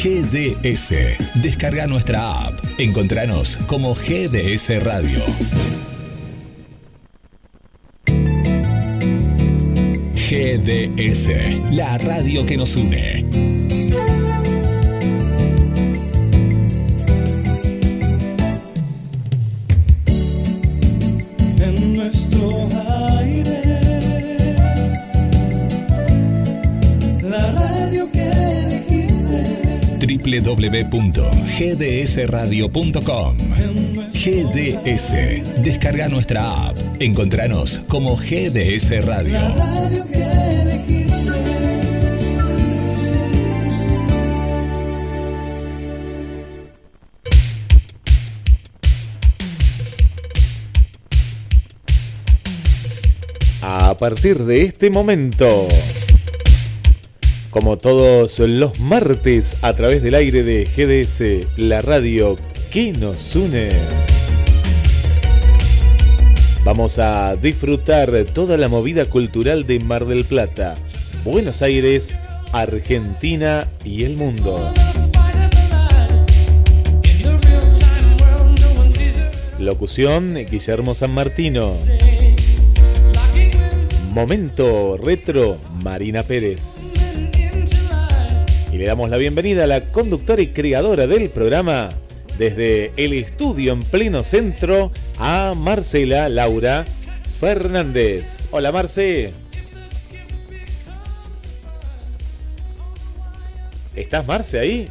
GDS. Descarga nuestra app. Encontranos como GDS Radio. GDS, la radio que nos une. www.gdsradio.com GDS. Descarga nuestra app. Encontranos como GDS Radio. A partir de este momento, como todos los martes a través del aire de GDS, la radio que nos une, vamos a disfrutar toda la movida cultural de Mar del Plata, Buenos Aires, Argentina y el mundo. Locución Guillermo San Martino. Momento retro Marina Pérez. Le damos la bienvenida a la conductora y creadora del programa desde el estudio en pleno centro a Marcela Laura Fernández. Hola Marce. ¿Estás Marce ahí?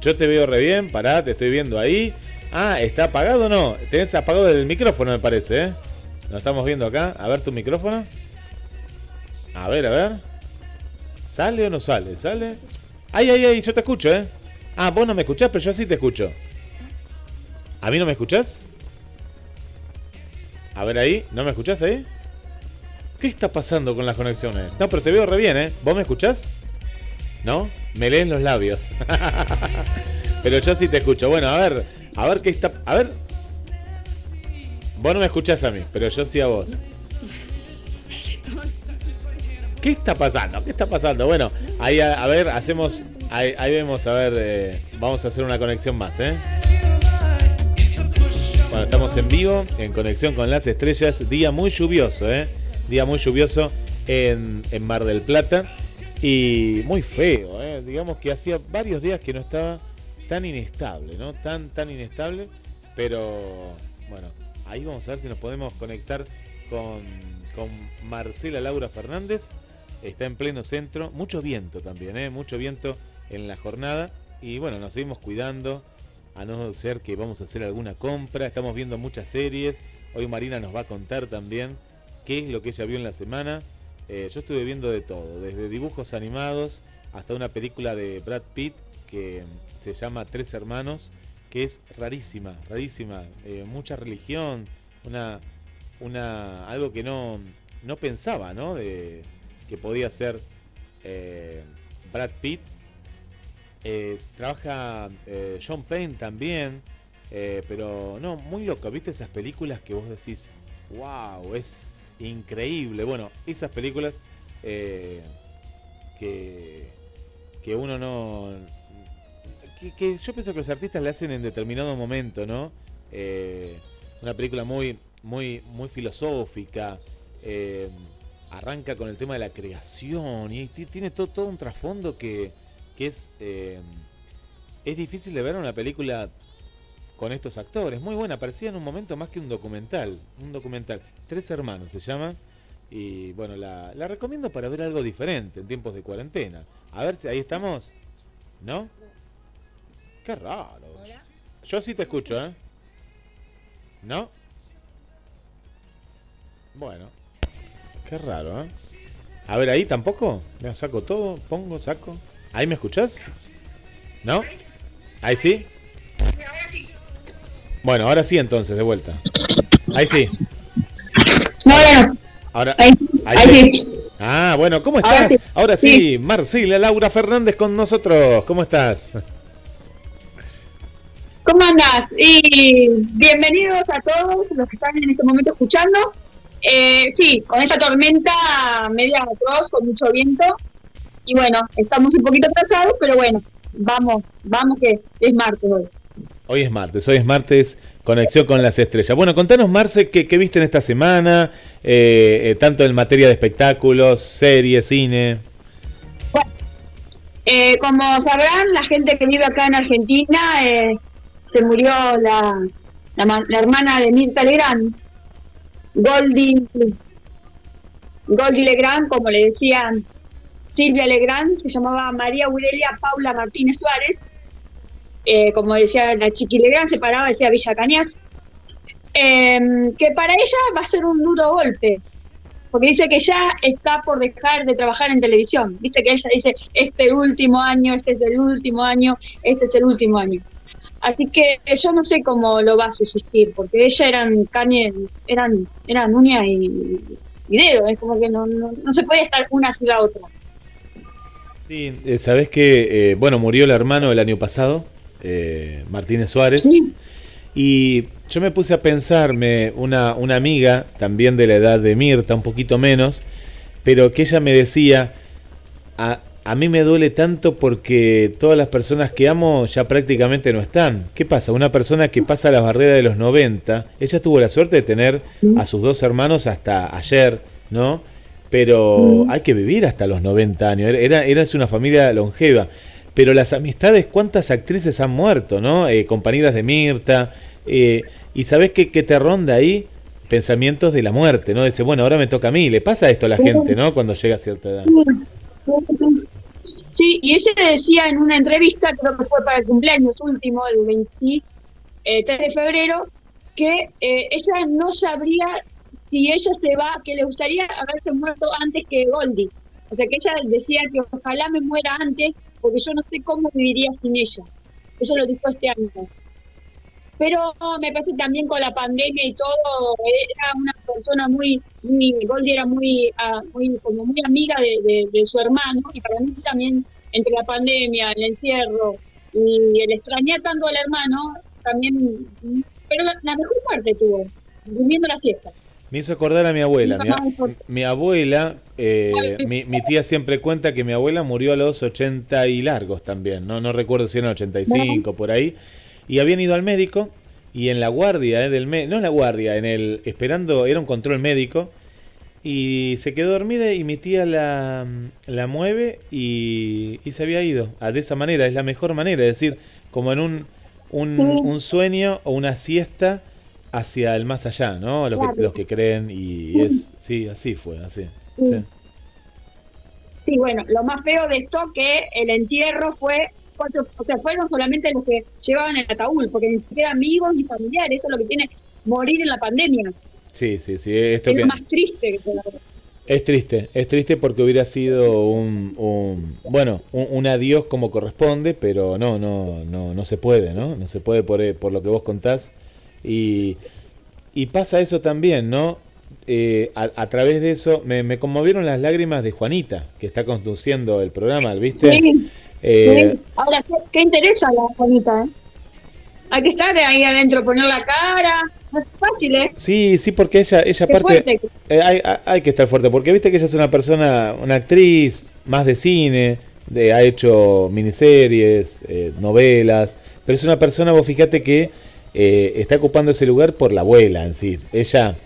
Yo te veo re bien, pará, te estoy viendo ahí. Ah, ¿está apagado o no? Tenés apagado el micrófono me parece, ¿eh? Lo estamos viendo acá. A ver tu micrófono. A ver, a ver. ¿Sale o no sale? ¿Sale? Ay, ay, ay, yo te escucho, ¿eh? Ah, vos no me escuchás, pero yo sí te escucho. ¿A mí no me escuchás? A ver ahí, ¿no me escuchás ahí? ¿Qué está pasando con las conexiones? No, pero te veo re bien, ¿eh? ¿Vos me escuchás? ¿No? Me leen los labios. pero yo sí te escucho. Bueno, a ver, a ver qué está... A ver. Vos no me escuchás a mí, pero yo sí a vos. ¿Qué está pasando? ¿Qué está pasando? Bueno, ahí a, ver, hacemos. Ahí, ahí vemos, a ver, eh, vamos a hacer una conexión más, ¿eh? Bueno, estamos en vivo, en conexión con las estrellas. Día muy lluvioso, ¿eh? Día muy lluvioso en, en Mar del Plata. Y muy feo, ¿eh? Digamos que hacía varios días que no estaba tan inestable, ¿no? Tan, tan inestable. Pero, bueno, ahí vamos a ver si nos podemos conectar con, con Marcela Laura Fernández. Está en pleno centro. Mucho viento también, ¿eh? Mucho viento en la jornada. Y bueno, nos seguimos cuidando. A no ser que vamos a hacer alguna compra. Estamos viendo muchas series. Hoy Marina nos va a contar también qué es lo que ella vio en la semana. Eh, yo estuve viendo de todo, desde dibujos animados hasta una película de Brad Pitt que se llama Tres Hermanos, que es rarísima, rarísima. Eh, mucha religión, una, una, algo que no, no pensaba, ¿no? Que podía ser eh, Brad Pitt. Trabaja eh, John Payne también, eh, pero no, muy loco, ¿viste esas películas que vos decís, wow, es increíble? Bueno, esas películas que, que uno no... Que, yo pienso que los artistas le hacen en determinado momento, ¿no? Una película muy, muy, muy filosófica. Arranca con el tema de la creación y ti- tiene todo, todo un trasfondo que, que es, eh, es difícil de ver una película con estos actores. Muy buena, parecía en un momento más que un documental. Un documental. Tres hermanos se llama. Y bueno, la, la recomiendo para ver algo diferente en tiempos de cuarentena. A ver si ahí estamos. ¿No? Qué raro. Yo sí te escucho, ¿eh? ¿No? Bueno. Qué raro, ¿eh? A ver, ahí tampoco. Mira, saco todo, pongo, saco. ¿Ahí me escuchás? ¿No? ¿Ahí sí? Bueno, ahora sí entonces, de vuelta. Ahí sí. Bueno, Ahora, ahí, ahí ahí sí. sí. Ah, bueno, ¿cómo Ahora estás? sí. Ahora sí, Sí. Marcela Laura Fernández con nosotros. ¿Cómo estás? ¿Cómo andás? Y bienvenidos a todos los que están en este momento escuchando. Eh, sí, con esta tormenta media atroz, con mucho viento. Y bueno, estamos un poquito atrasados, pero bueno, vamos, vamos que es martes hoy. Hoy es martes, hoy es martes, conexión con las estrellas. Bueno, contanos, Marce, ¿qué, qué viste en esta semana? Eh, eh, tanto en materia de espectáculos, series, cine. Eh, como sabrán, la gente que vive acá en Argentina, eh, se murió la, la, la hermana de Mirta Legrand, Goldie, Goldie Legrand, como le decían Silvia Legrand, se llamaba María Aurelia Paula Martínez Suárez, eh, como decía la Chiqui Legrand, se paraba, decía Villa Cañas, eh, que para ella va a ser un duro golpe, porque dice que ya está por dejar de trabajar en televisión. Viste que ella dice, este último año, este es el último año, este es el último año. Así que yo no sé cómo lo va a subsistir, porque ella eran carne, eran, eran uña y, y dedo, es como que no, no, no se puede estar una sin la otra. Sí, eh, sabés que, eh, bueno, murió el hermano el año pasado, eh, Martínez Suárez. Sí. Y yo me puse a pensarme, una, una amiga, también de la edad de Mirta, un poquito menos, pero que ella me decía, a, a mí me duele tanto porque todas las personas que amo ya prácticamente no están. ¿Qué pasa? Una persona que pasa la barrera de los 90, ella tuvo la suerte de tener a sus dos hermanos hasta ayer, ¿no? Pero hay que vivir hasta los 90 años, era, era una familia longeva. Pero las amistades, ¿cuántas actrices han muerto, no? Eh, compañeras de Mirta. eh, y sabes qué, qué te ronda ahí? Pensamientos de la muerte, ¿no? Dice, bueno, ahora me toca a mí. Le pasa esto a la gente, ¿no? Cuando llega a cierta edad. Sí, y ella decía en una entrevista, creo que fue para el cumpleaños último, el 23 de febrero, que eh, ella no sabría si ella se va, que le gustaría haberse muerto antes que Goldie. O sea, que ella decía que ojalá me muera antes, porque yo no sé cómo viviría sin ella. Eso lo dijo este año. Pero me parece también con la pandemia y todo, era una persona muy, muy Goldie era muy, ah, muy como muy amiga de, de- de su hermano, y para mí también, entre la pandemia, el encierro y el extrañar tanto al hermano, también, pero la, la mejor parte tuvo, durmiendo la siesta. Me hizo acordar a mi abuela. Mi, a- mi abuela, eh, mi, mi tía siempre cuenta que mi abuela murió a los 80 y largos también. No, no recuerdo si eran 85 por ahí. Y habían ido al médico y en la guardia eh, del médico, no en la guardia, en el esperando, era un control médico. Y se quedó dormida y mi tía la, la mueve y, y se había ido. Ah, de esa manera, es la mejor manera. Es decir, como en un, un, un sueño o una siesta hacia el más allá, ¿no? Los, que, Claro. los que creen y es, sí, así fue, así. sí. Sí, bueno, lo más feo de esto que el entierro fue, cuatro, o sea, fueron solamente los que llevaban el ataúd, porque ni siquiera amigos ni familiares, eso es lo que tiene morir en la pandemia. Sí, sí, sí, esto Es que más triste que es triste, es triste porque hubiera sido un, un- bueno, un, un adiós como corresponde, pero no, no, no, no se puede, ¿no? No se puede por, por lo que vos contás y, y pasa eso también, ¿no? Eh, a, a través de eso me, me conmovieron las lágrimas de Juanita, que está conduciendo el programa, ¿viste? Sí, Eh, sí. Ahora, ¿qué, qué interesa la bonita? Eh? Hay que estar ahí adentro, poner la cara, no es fácil, ¿eh? Sí, sí, porque ella, ella Qué fuerte. eh, hay, hay- que estar fuerte, porque viste que ella es una persona, una actriz más de cine, de, ha hecho miniseries, eh, novelas, pero es una persona, vos fíjate que está ocupando ese lugar por la abuela en sí. Ella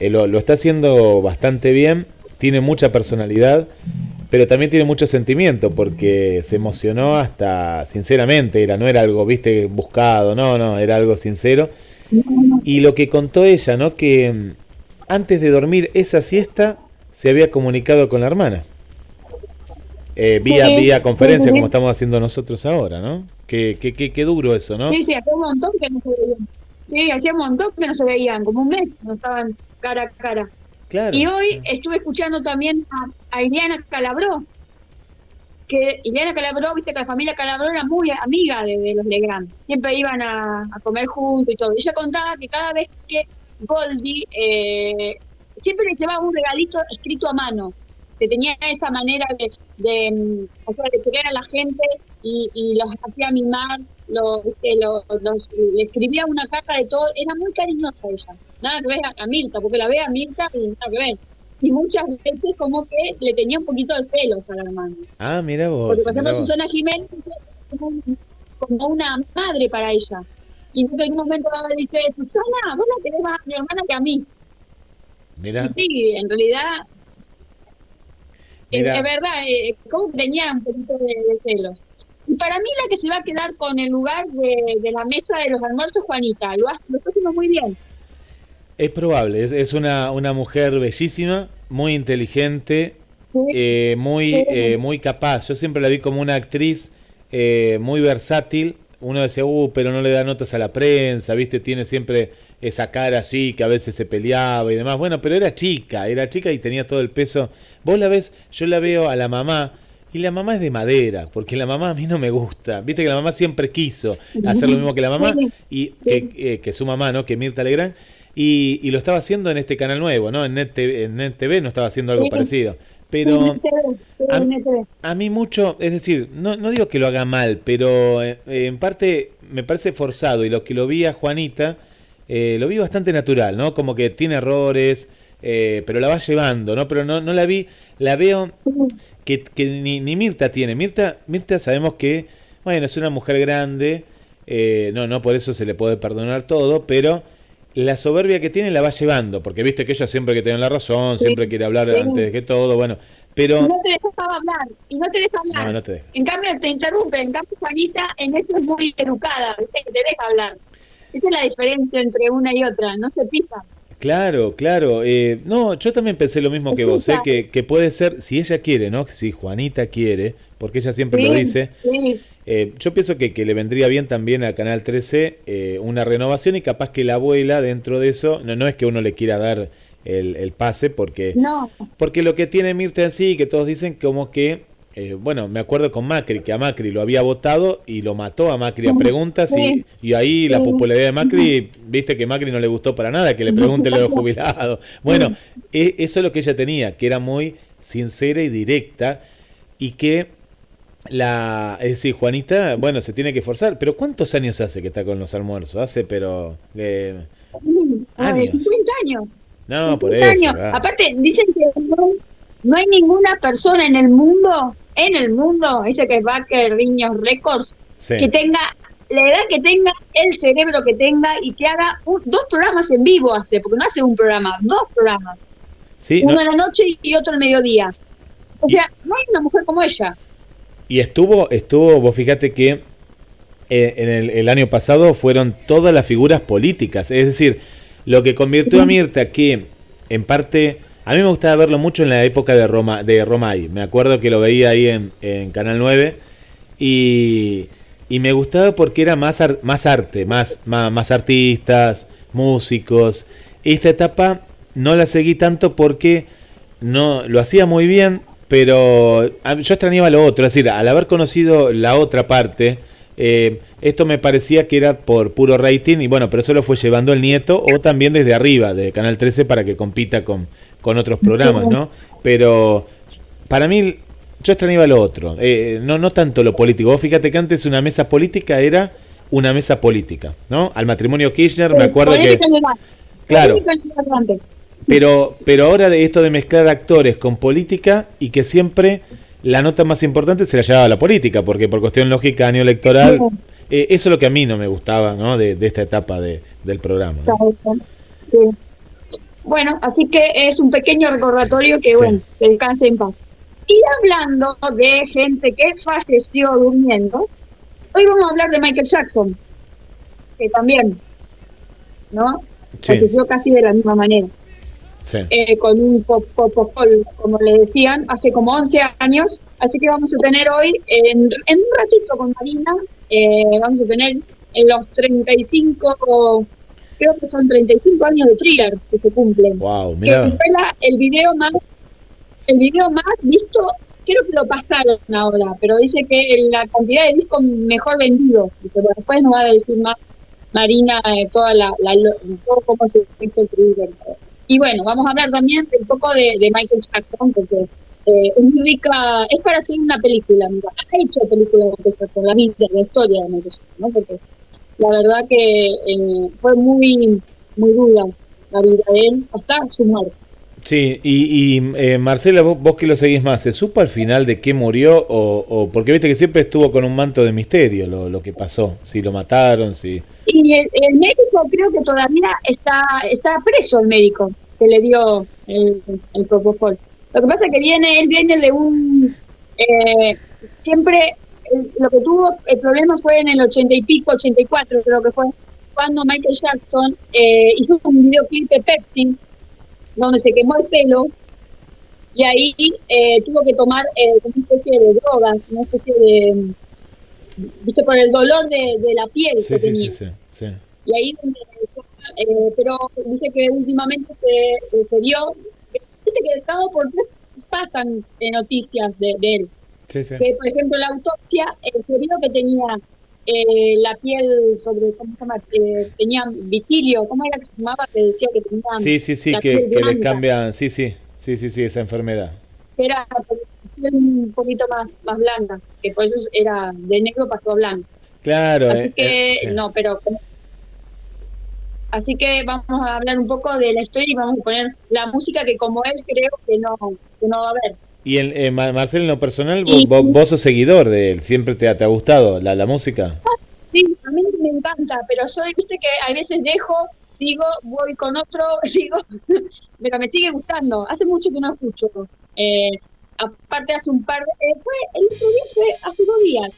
lo, lo está haciendo bastante bien, tiene mucha personalidad, pero también tiene mucho sentimiento, porque se emocionó hasta, sinceramente, era, no era algo, viste, buscado, no, no, era algo sincero. Y lo que contó ella, ¿no? Que mm, antes de dormir esa siesta se había comunicado con la hermana. Eh, vía, Sí, vía conferencia, sí. como estamos haciendo nosotros ahora, ¿no? Qué, qué, qué, qué duro eso, ¿no? Sí, sí, hacía un montón que no se veían. Sí, hacía un montón que no se veían, como un mes, no estaban cara a cara. Claro. Y hoy estuve escuchando también a, a Ileana Calabró, que Ileana Calabró, viste que la familia Calabró era muy amiga de, los Legrand, siempre iban a, comer juntos y todo. Ella contaba que cada vez que Goldie eh, siempre le llevaba un regalito escrito a mano, que tenía esa manera de, de, mm, o sea, de querer a la gente y, y los hacía mimar, los, viste, los- los- le escribía una carta de todo, era muy cariñosa ella, nada que ver a, a Mirta, porque la ve a Mirta y nada que ver. Y muchas veces como que le tenía un poquito de celos a la hermana. Ah, mira vos. Porque por ejemplo. Susana Jiménez, como, un- como una madre para ella. Y entonces en un momento dado dice, Susana, vos la querés más a mi hermana que a mí. Mira, Y sí, en realidad, es, es verdad, eh, como tenía un poquito de, de celos. Y para mí la que se va a quedar con el lugar de, de la mesa de los almuerzos Juanita. Lo, lo está haciendo muy bien. Es probable, es, es una, una mujer bellísima, muy inteligente, eh, muy, eh, muy capaz. Yo siempre la vi como una actriz eh, muy versátil. Uno decía, uh, pero no le da notas a la prensa, ¿viste? Tiene siempre esa cara así que a veces se peleaba y demás. Bueno, pero era chica, era chica y tenía todo el peso. Vos la ves, yo la veo a la mamá. Y la mamá es de madera, porque la mamá a mí no me gusta. Viste que la mamá siempre quiso hacer lo mismo que la mamá y que, eh, que su mamá, ¿no? Que Mirta Legrand. Y, y lo estaba haciendo en este canal nuevo, ¿no? En Net TV, en Net TV no estaba haciendo algo Sí. parecido. Pero a- a mí mucho, es decir, no, no digo que lo haga mal, pero eh, en parte me parece forzado y lo que lo vi a Juanita, eh, lo vi bastante natural, ¿no? Como que tiene errores, eh, pero la va llevando, ¿no? Pero no, no la vi, la veo que, que ni, ni Mirta tiene. Mirta, Mirta sabemos que, bueno, es una mujer grande, eh, no, no por eso se le puede perdonar todo, pero la soberbia que tiene la va llevando, porque viste que ella siempre que tiene la razón, Sí. siempre quiere hablar Sí. antes de que todo, bueno, Y pero... no te dejaba hablar, y no te deja hablar. No, no te deja. En cambio, te interrumpe. En cambio, Juanita en eso es muy educada, ¿viste? que te deja hablar. Esa es la diferencia entre una y otra, no se pisa. Claro, claro. eh, no, yo también pensé lo mismo que vos, eh, que, que puede ser, si ella quiere, ¿no? Si Juanita quiere, porque ella siempre lo dice, sí. Eh, yo pienso que, que le vendría bien también a Canal 13 eh, una renovación y capaz que la abuela dentro de eso, no, no es que uno le quiera dar el, el pase, porque, No, porque lo que tiene Mirta en sí, que todos dicen como que, eh, bueno, me acuerdo con Macri, que a Macri lo había votado y lo mató a Macri a preguntas y, y ahí la popularidad de Macri, viste que Macri no le gustó para nada, que le pregunte lo de jubilado. Bueno, e- eso es lo que ella tenía, que era muy sincera y directa y que la, es decir, Juanita, bueno, se tiene que esforzar, pero ¿cuántos años hace que está con los almuerzos? Hace, pero... eh, sí, Años. 50 años. no, por 50 eso. años. ah. Aparte, dicen que no, no hay ninguna persona en el mundo, en el mundo, dice que Baker Riños Records, Sí. que tenga la edad que tenga, el cerebro que tenga y que haga un- dos programas en vivo hace, porque no hace un programa, dos programas. Sí, uno no, a la noche y otro al mediodía. O sea, no hay una mujer como ella. Y estuvo, estuvo, vos fíjate que eh, en el, el año pasado fueron todas las figuras políticas. Es decir, lo que convirtió a Mirta que, en parte, a mí me gustaba verlo mucho en la época de Roma, de Romay. Me acuerdo que lo veía ahí en, en Canal 9. Y, y me gustaba porque era más, ar- más arte, más, más, más artistas, músicos. Esta etapa no la seguí tanto porque no lo hacía muy bien, pero a- yo extrañaba lo otro, es decir, al haber conocido la otra parte, eh, esto me parecía que era por puro rating y bueno, pero eso lo fue llevando el nieto o también desde arriba de Canal 13 para que compita con, con otros programas, ¿no? Pero para mí yo extrañaba lo otro, eh, no, no tanto lo político. Vos fíjate que antes una mesa política era una mesa política, ¿no? Al matrimonio Kirchner me acuerdo que... Claro. Pero, pero ahora de esto de mezclar actores con política y que siempre la nota más importante se la llevaba a la política, porque por cuestión lógica, año electoral, eh, eso es lo que a mí no me gustaba ¿no? de, de esta etapa de, del programa. ¿no? Sí. Bueno, así que es un pequeño recordatorio que, Sí. bueno, que descanse en paz. Y hablando de gente que falleció durmiendo, hoy vamos a hablar de Michael Jackson, que también, ¿no? Sí, Falleció casi de la misma manera, sí. eh, con un pop, popofol, como le decían, hace como 11 años. Así que vamos a tener hoy, en, en un ratito con Marina, eh, vamos a tener en los 35, creo que son 35 años de thriller que se cumplen. Wow, Que mira, fue el video más el video más visto, creo que lo pasaron ahora, pero dice que la cantidad de discos mejor. Dice, bueno, después nos va a decir más Marina eh, toda la, la todo cómo se hizo el thriller. Y bueno, vamos a hablar también un poco de, Michael Jackson, porque eh, es rica, es para hacer una película, mira, ha hecho películas de Michael Jackson, la vida, la historia de Michael Jackson, ¿no? Porque la verdad que eh, fue muy, muy dura la vida de él hasta su muerte. Sí, y, y eh, Marcela, vos, vos que lo seguís más, ¿se supo al final de qué murió? O, o- porque viste que siempre estuvo con un manto de misterio lo, lo que pasó, si lo mataron, si... Y el, médico creo que todavía está está preso el médico que le dio el, el propofol. Lo que pasa es que viene, él viene de un... eh, siempre el- lo que tuvo, el problema fue en el ochenta y pico, 84 creo que fue, cuando Michael Jackson eh, hizo un videoclip de Pepsi, donde se quemó el pelo, y ahí eh, tuvo que tomar eh, una especie de drogas, una especie de... Viste, por el dolor de, de la piel Sí, que sí, tenía. sí, sí. Y ahí, eh, pero dice que últimamente se, se vio, dice que cada por tres pasan eh, noticias de, de él. Sí, sí. Que, por ejemplo, la autopsia, eh, se vio que tenía eh, la piel sobre, ¿cómo se llama? Eh, tenía vitilio, ¿cómo era que se llamaba? Que decía que tenía Sí, sí, sí, que, que les cambian, sí, sí, sí, sí, sí, esa enfermedad. era un poquito más, más blanca, que por eso era de negro pasó a blanco. Claro, Así eh, que, eh, sí. no, pero. Así que vamos a hablar un poco de la historia y vamos a poner la música que, como él, creo que no, que no va a haber. Y en, eh, Ma- Marcela, en lo personal, vos, Y- vos, vos sos seguidor de él, siempre te, ha- te ha gustado la, la música. Sí, a mí me encanta, pero soy, viste que a veces dejo, sigo, voy con otro, sigo, pero me sigue gustando. Hace mucho que no escucho. Eh, aparte, hace un par de. eh, fue, el otro día fue hace dos días.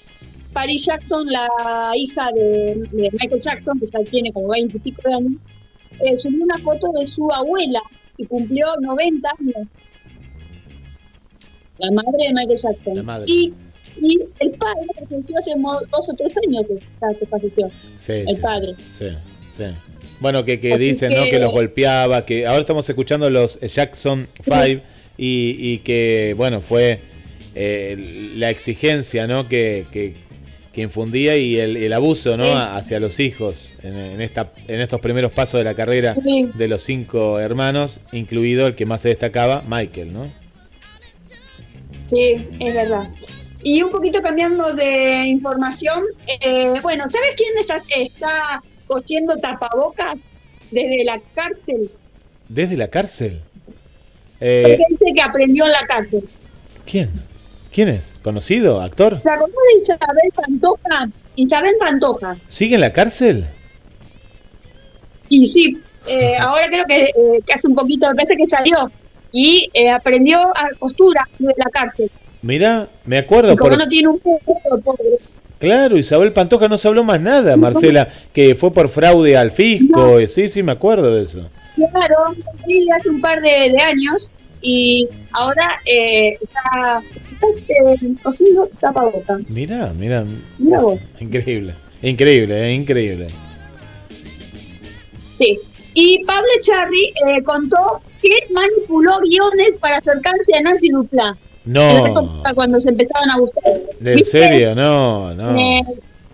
Paris Jackson, la hija de, de Michael Jackson, que ya tiene como 20 y pico de años, eh, subió una foto de su abuela, que cumplió 90 años. La madre de Michael Jackson. La madre. Y, y el padre falleció hace dos o tres años, que falleció. Sí, El sí, padre. Sí, sí. Bueno, que, que dicen, ¿no? que- Que los golpeaba, que ahora estamos escuchando los Jackson 5 y, y que, bueno, fue eh, la exigencia, ¿no? Que, que, que infundía y el, el abuso, ¿no? Hacia los hijos en, en, esta, en estos primeros pasos de la carrera de los cinco hermanos, incluido el que más se destacaba, Michael, ¿no? Sí, es verdad. Y un poquito cambiando de información, eh, bueno, ¿sabes quién está, está cosiendo tapabocas desde la cárcel? Desde la cárcel. Eh, dice que aprendió en la cárcel. ¿Quién? ¿Quién es? ¿Conocido? ¿Actor? ¿Se acordó de Isabel Pantoja? Isabel Pantoja. ¿Sigue en la cárcel? Y sí, eh, ahora creo que, eh, que hace un poquito, me parece que salió. Y eh, aprendió a costura desde la cárcel. Mira, me acuerdo Y como por... no tiene un puesto, pobre. Claro, Isabel Pantoja no se habló más nada, Marcela, que fue por fraude al fisco. eh, Sí, sí, me acuerdo de eso. Claro, sí, hace un par de, de años y ahora eh, está, está eh, cosiendo tapaboca. Mira, mira, Mira vos. increíble, increíble, eh, increíble. Sí. Y Pablo Charri eh, contó que manipuló guiones para acercarse a Nancy Duplá. En la No, cuando se empezaban a buscar. ¿en serio? No, no. Eh,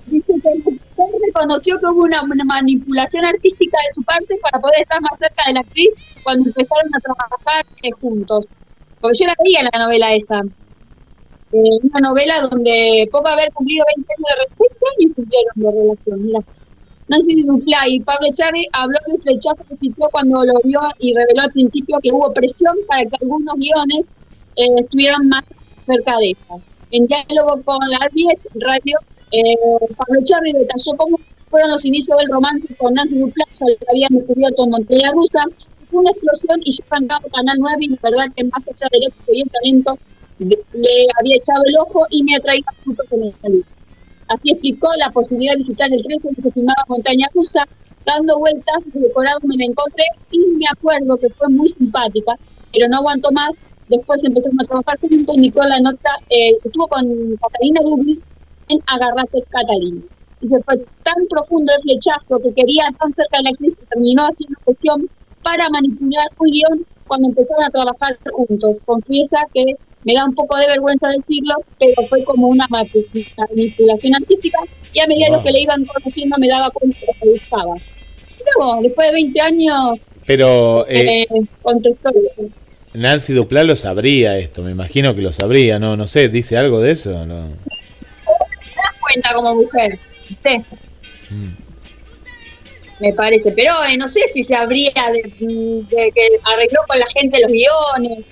dice que él reconoció que hubo una, manipulación artística de su parte para poder estar más cerca de la actriz cuando empezaron a trabajar eh, juntos. Porque yo la veía la novela esa. Eh, una novela donde poco haber cumplido 20 años de respeto y cumplieron de relación. Mira. Nancy Duplá y Pablo Chávez habló del flechazo que sintió cuando lo vio y reveló al principio que hubo presión para que algunos guiones eh, estuvieran más cerca de ella. En diálogo con la 10 Radio, eh, Pablo Chávez detalló cómo fueron los inicios del romance con Nancy ya lo habían descubierto en Montaña Rusa. Fue una explosión y ya arrancaba Canal 9 y la verdad que más allá del éxito y el talento, le había echado el ojo y me atraía el salud. Así explicó la posibilidad de visitar el 13 que se filmaba Montaña Rusa, dando vueltas, decorado me la encontré y me acuerdo que fue muy simpática, pero no aguantó más. Después empezamos a trabajar juntos, indicó la nota, eh, estuvo con Catalina Dublin en Agarrate Catalina. Y se fue tan profundo el flechazo que quería tan cerca de la actriz que terminó haciendo cuestión para manipular un guion cuando empezaron a trabajar juntos. Confiesa que me da un poco de vergüenza decirlo, pero fue como una manipulación artística y a medida Wow. que le iban conociendo me daba cuenta de que le gustaba. Luego, después de 20 años, Pero eh, eh, contestó eso. Nancy Duplá lo sabría esto, me imagino que lo sabría, no, no sé, ¿dice algo de eso? No. ¿Te das cuenta como mujer? Sí. Mm. Me parece. Pero eh, no sé si se habría de, de que arregló con la gente los guiones,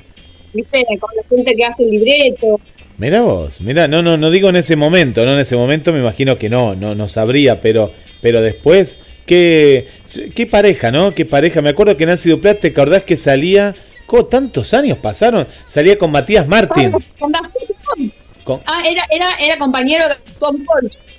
¿viste? Con la gente que hace el libreto. Mira vos, mira, no, no, no digo en ese momento, no en ese momento me imagino que no, no, no sabría, pero, pero después, qué, qué pareja, ¿no? Qué pareja. Me acuerdo que Nancy Duplat, ¿te acordás que salía? ¿Cómo tantos años pasaron? Salía con Matías Martín. Con Ah, era, era, era compañero de Tom.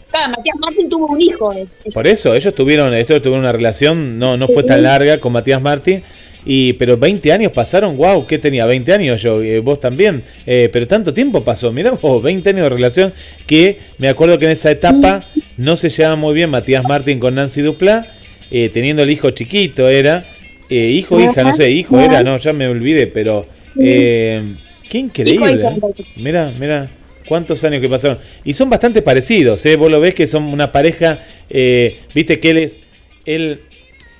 Claro, Matías Martín tuvo un hijo. de hecho. Por eso, ellos tuvieron, ellos tuvieron una relación, no, no fue tan larga con Matías Martín. Y, pero 20 años pasaron, wow, ¿qué tenía? 20 años yo, eh, vos también. Eh, pero tanto tiempo pasó, mirá vos, 20 años de relación que me acuerdo que en esa etapa no se llevaba muy bien Matías Martín con Nancy Duplá, eh, teniendo el hijo chiquito era, eh, hijo, hija, no sé, hijo era, no, ya me olvidé, pero eh, qué increíble. Mira, mira, cuántos años que pasaron. Y son bastante parecidos, ¿eh? Vos lo ves que son una pareja, eh, viste que él es, él,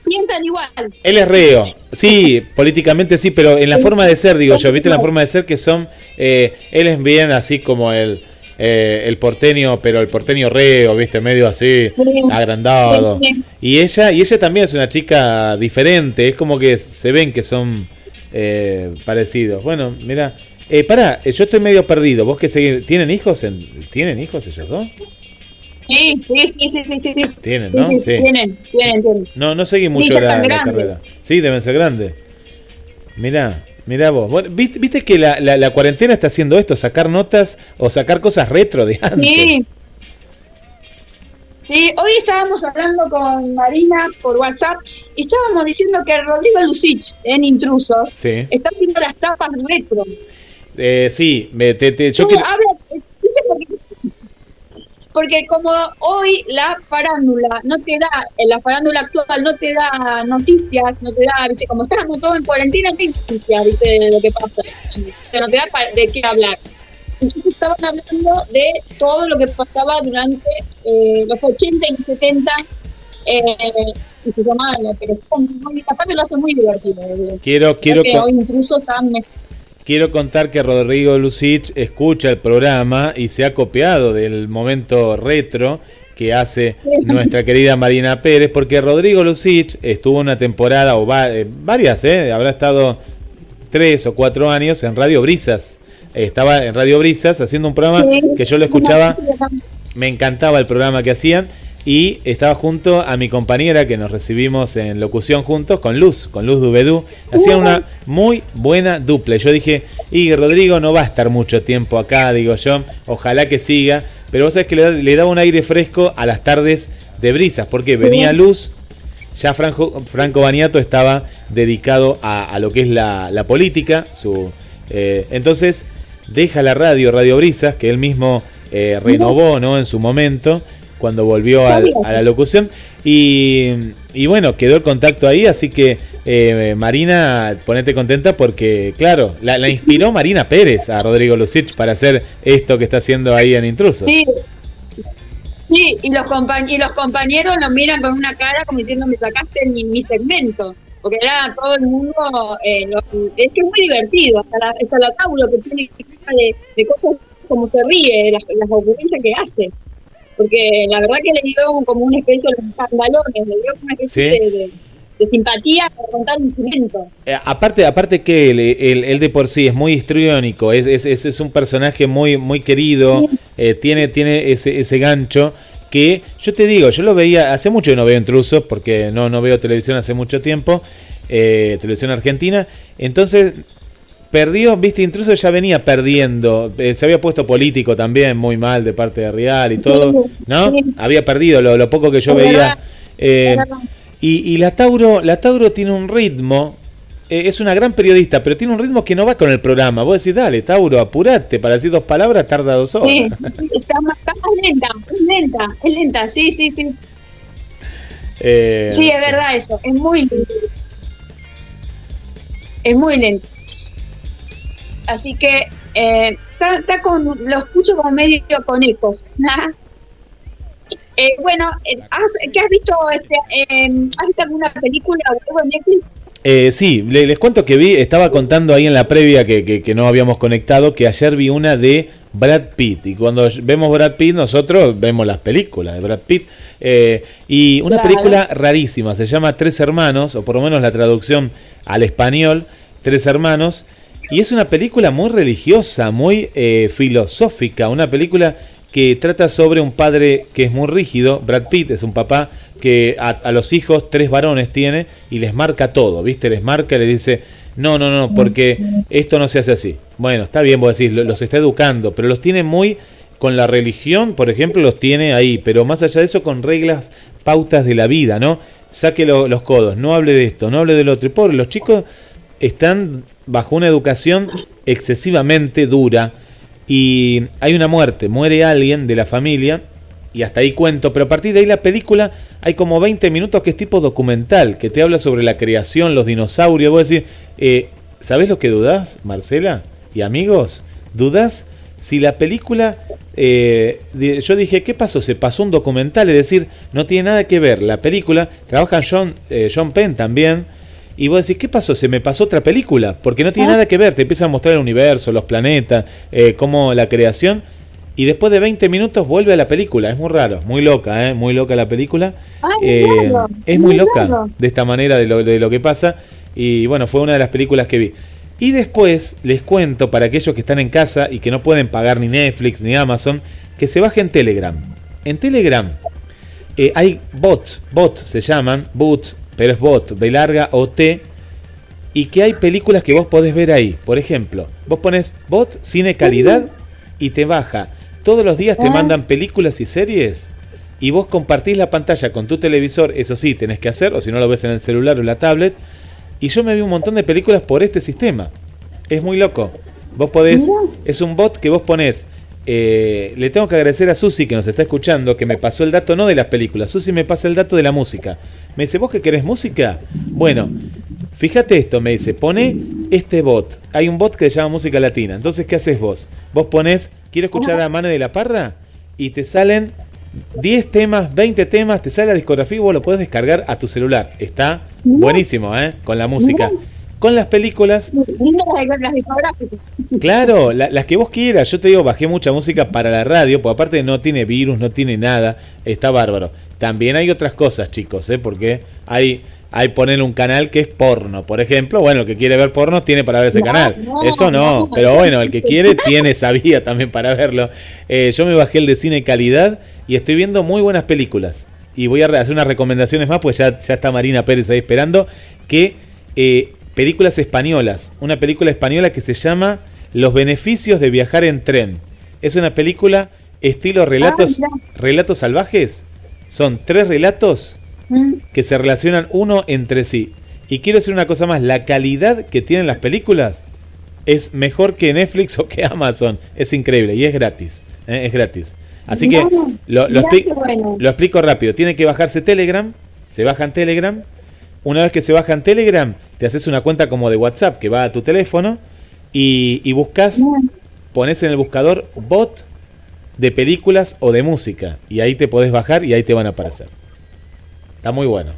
Piensan igual. él es reo. Sí, políticamente sí, pero en la forma de ser, digo yo, viste la forma de ser que son, eh, él es bien así como el, eh, el porteño, pero el porteño reo, viste, medio así, Sí. agrandado. Y ella, y ella también es una chica diferente, es como que se ven que son eh, parecidos. Bueno, mira, eh, pará, eh, yo estoy medio perdido. ¿Vos que seguís? ¿Tienen hijos? En, ¿Tienen hijos ellos dos? Sí, sí, sí, sí, sí, sí. Tienen, Sí, ¿no? sí, Sí. Tienen, tienen, tienen. No, no seguí mucho la, carrera. Sí, deben ser grandes. Mirá, mirá vos. Bueno, ¿viste, viste que la, la- la cuarentena está haciendo esto, sacar notas o sacar cosas retro de antes. Sí. Sí, hoy estábamos hablando con Marina por WhatsApp y estábamos diciendo que Rodrigo Lucich en Intrusos Sí. está haciendo las tapas retro. Eh, sí, me- te- te- yo Tú quiero- habla- dice porque, como hoy la farándula no te da, en la farándula actual no te da noticias, no te da, viste, como estamos todos en cuarentena, hay noticias, viste, de lo que pasa, no te da de qué hablar. Entonces estaban hablando de todo lo que pasaba durante eh, los 80 y los 70 eh, y se llamaban, pero es muy, lo hace muy divertido. digo. quiero, quiero, que hoy incluso están quiero contar que Rodrigo Lucich escucha el programa y se ha copiado del momento retro que hace nuestra querida Marina Pérez, porque Rodrigo Lucich estuvo una temporada, o va- eh, varias, eh, habrá estado tres o cuatro años en Radio Brisas. Estaba en Radio Brisas haciendo un programa que yo lo escuchaba. Me encantaba el programa que hacían y estaba junto a mi compañera que nos recibimos en locución juntos con Luz, con Luz Dubedú. Hacían una muy buena dupla. Yo dije, y Rodrigo no va a estar mucho tiempo acá, digo yo, ojalá que siga. Pero vos sabés que le, da- le daba un aire fresco a las tardes de brisas, porque venía Luz, ya Franco, Franco Baniato estaba dedicado a, a lo que es la, la política. Su, eh, entonces deja la radio, Radio Brisas, que él mismo eh, renovó ¿no? en su momento, cuando volvió al- a la locución. Y, y bueno, quedó el contacto ahí, así que eh, Marina, ponete contenta porque, claro, la, la inspiró Marina Pérez a Rodrigo Lucich para hacer esto que está haciendo ahí en Intrusos. Sí. Sí, y los, compañ y los compañeros lo miran con una cara como diciendo, me sacaste mi, mi segmento. Porque era todo el mundo, eh, lo- es que es muy divertido, hasta la, hasta la Tauro que tiene de, de cosas como se ríe, las, las ocurrencias que hace. Porque la verdad que le dio como una especie de pantalones, le dio como una especie Sí. de, de- de simpatía para contar un segmento. Eh, aparte, aparte que él, él- él de por sí es muy histriónico, es, es, es- es un personaje muy, muy querido, eh, tiene, tiene ese, ese gancho que yo te digo, yo lo veía, hace mucho que no veo intrusos porque no, no veo televisión hace mucho tiempo, eh, televisión argentina, entonces perdió, viste, intruso ya venía perdiendo, eh, se había puesto político también muy mal de parte de Real y todo, ¿no? Había perdido lo, lo poco que yo veía. eh, y, y la Tauro, la Tauro tiene un ritmo, eh, es una gran periodista, pero tiene un ritmo que no va con el programa. Vos decís, dale, Tauro, apurate, para decir dos palabras tarda dos horas. Sí, está más, está más lenta, es lenta, es lenta, sí, sí, sí. Eh, Sí, es verdad eso, es muy lento. Es muy lento. Así que eh, está, está con, lo escucho como medio con ecos. Eh, bueno, eh, ¿has, ¿qué has visto? Este, eh, ¿Has visto alguna película o algo en Netflix? Eh, sí, le- les cuento que vi, estaba contando ahí en la previa que, que- que no habíamos conectado, que ayer vi una de Brad Pitt. Y cuando vemos Brad Pitt, nosotros vemos las películas de Brad Pitt. Eh, y una Claro. película rarísima, se llama Tres Hermanos, o por lo menos la traducción al español, Tres Hermanos. Y es una película muy religiosa, muy eh, filosófica, una película que trata sobre un padre que es muy rígido, Brad Pitt es un papá que a, a los hijos, tres varones tiene, y les marca todo, ¿viste? Les marca, les dice, no, no, no, porque esto no se hace así. Bueno, está bien, vos decís, lo- los está educando, pero los tiene muy, con la religión, por ejemplo, los tiene ahí, pero más allá de eso, con reglas, pautas de la vida, ¿no? Saque lo- los codos, no hable de esto, no hable del otro. Y pobre, los chicos están bajo una educación excesivamente dura y hay una muerte, muere alguien de la familia y hasta ahí cuento, pero a partir de ahí la película hay como 20 minutos que es tipo documental, que te habla sobre la creación, los dinosaurios, vos decís, eh, ¿sabés lo que dudás, Marcela? Y amigos, ¿dudás si la película, eh, yo dije, ¿qué pasó? Se pasó un documental, es decir, no tiene nada que ver la película, trabaja John, eh, John Penn también, y vos decís, ¿qué pasó? Se me pasó otra película, porque no tiene Ah. nada que ver, te empieza a mostrar el universo, los planetas, eh, cómo la creación, y después de 20 minutos vuelve a la película, es muy raro, muy loca, ¿eh? muy loca la película, Ay, Eh, claro, es muy loca de esta manera de lo, de lo que pasa, y bueno, fue una de las películas que vi. Y después les cuento para aquellos que están en casa y que no pueden pagar ni Netflix ni Amazon, que se bajen Telegram. En Telegram eh, hay bots, bots se llaman, bots, pero es bot, B larga o T, y que hay películas que vos podés ver ahí. Por ejemplo, vos pones bot cine calidad y te baja. Todos los días te Ah. mandan películas y series y vos compartís la pantalla con tu televisor, eso sí, tenés que hacer, o si no lo ves en el celular o en la tablet. Y yo me vi un montón de películas por este sistema. Es muy loco. Vos podés, es un bot que vos ponés. Eh, le tengo que agradecer a Susi que nos está escuchando, que me pasó el dato no de las películas. Susi me pasa el dato de la música. Me dice, ¿vos que querés música? Bueno, fíjate esto, me dice, pone este bot. Hay un bot que se llama música latina. Entonces, ¿qué haces vos? Vos pones, quiero escuchar a Mane de la Parra y te salen 10 temas, 20 temas, te sale la discografía y vos lo puedes descargar a tu celular. Está buenísimo, ¿eh? Con la música. Con las películas. Claro, la- las que vos quieras. Yo te digo, bajé mucha música para la radio, porque aparte no tiene virus, no tiene nada. Está bárbaro. También hay otras cosas, chicos, ¿eh? porque hay, hay poner un canal que es porno, por ejemplo. Bueno, el que quiere ver porno tiene para ver ese No, canal. no, Eso no, no. pero bueno, el que quiere tiene esa vía también para verlo. Eh, yo me bajé el de cine calidad y estoy viendo muy buenas películas. Y voy a hacer unas recomendaciones más, pues ya, ya está Marina Pérez ahí esperando. Que eh, películas españolas. Una película española que se llama Los beneficios de viajar en tren. Es una película estilo relatos, Ah, relatos salvajes. Son tres relatos Mm. que se relacionan uno entre sí. Y quiero decir una cosa más, la calidad que tienen las películas es mejor que Netflix o que Amazon. Es increíble y es gratis. ¿eh? Es gratis. Así que lo, lo mirá expli- qué bueno. lo explico rápido. Tiene que bajarse Telegram. Se baja en Telegram. Una vez que se baja en Telegram, te haces una cuenta como de WhatsApp que va a tu teléfono y, y buscas, pones en el buscador bot de películas o de música. Y ahí te podés bajar y ahí te van a aparecer. Está muy bueno.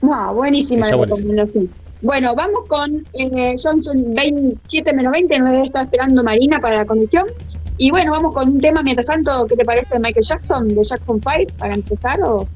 No, buenísima Está la recomendación. Bueno, vamos con eh, Johnson 27 menos 20, nos está esperando Marina para la condición. Y bueno, vamos con un tema mientras tanto, ¿qué te parece de Michael Jackson, de Jackson 5, para empezar? O...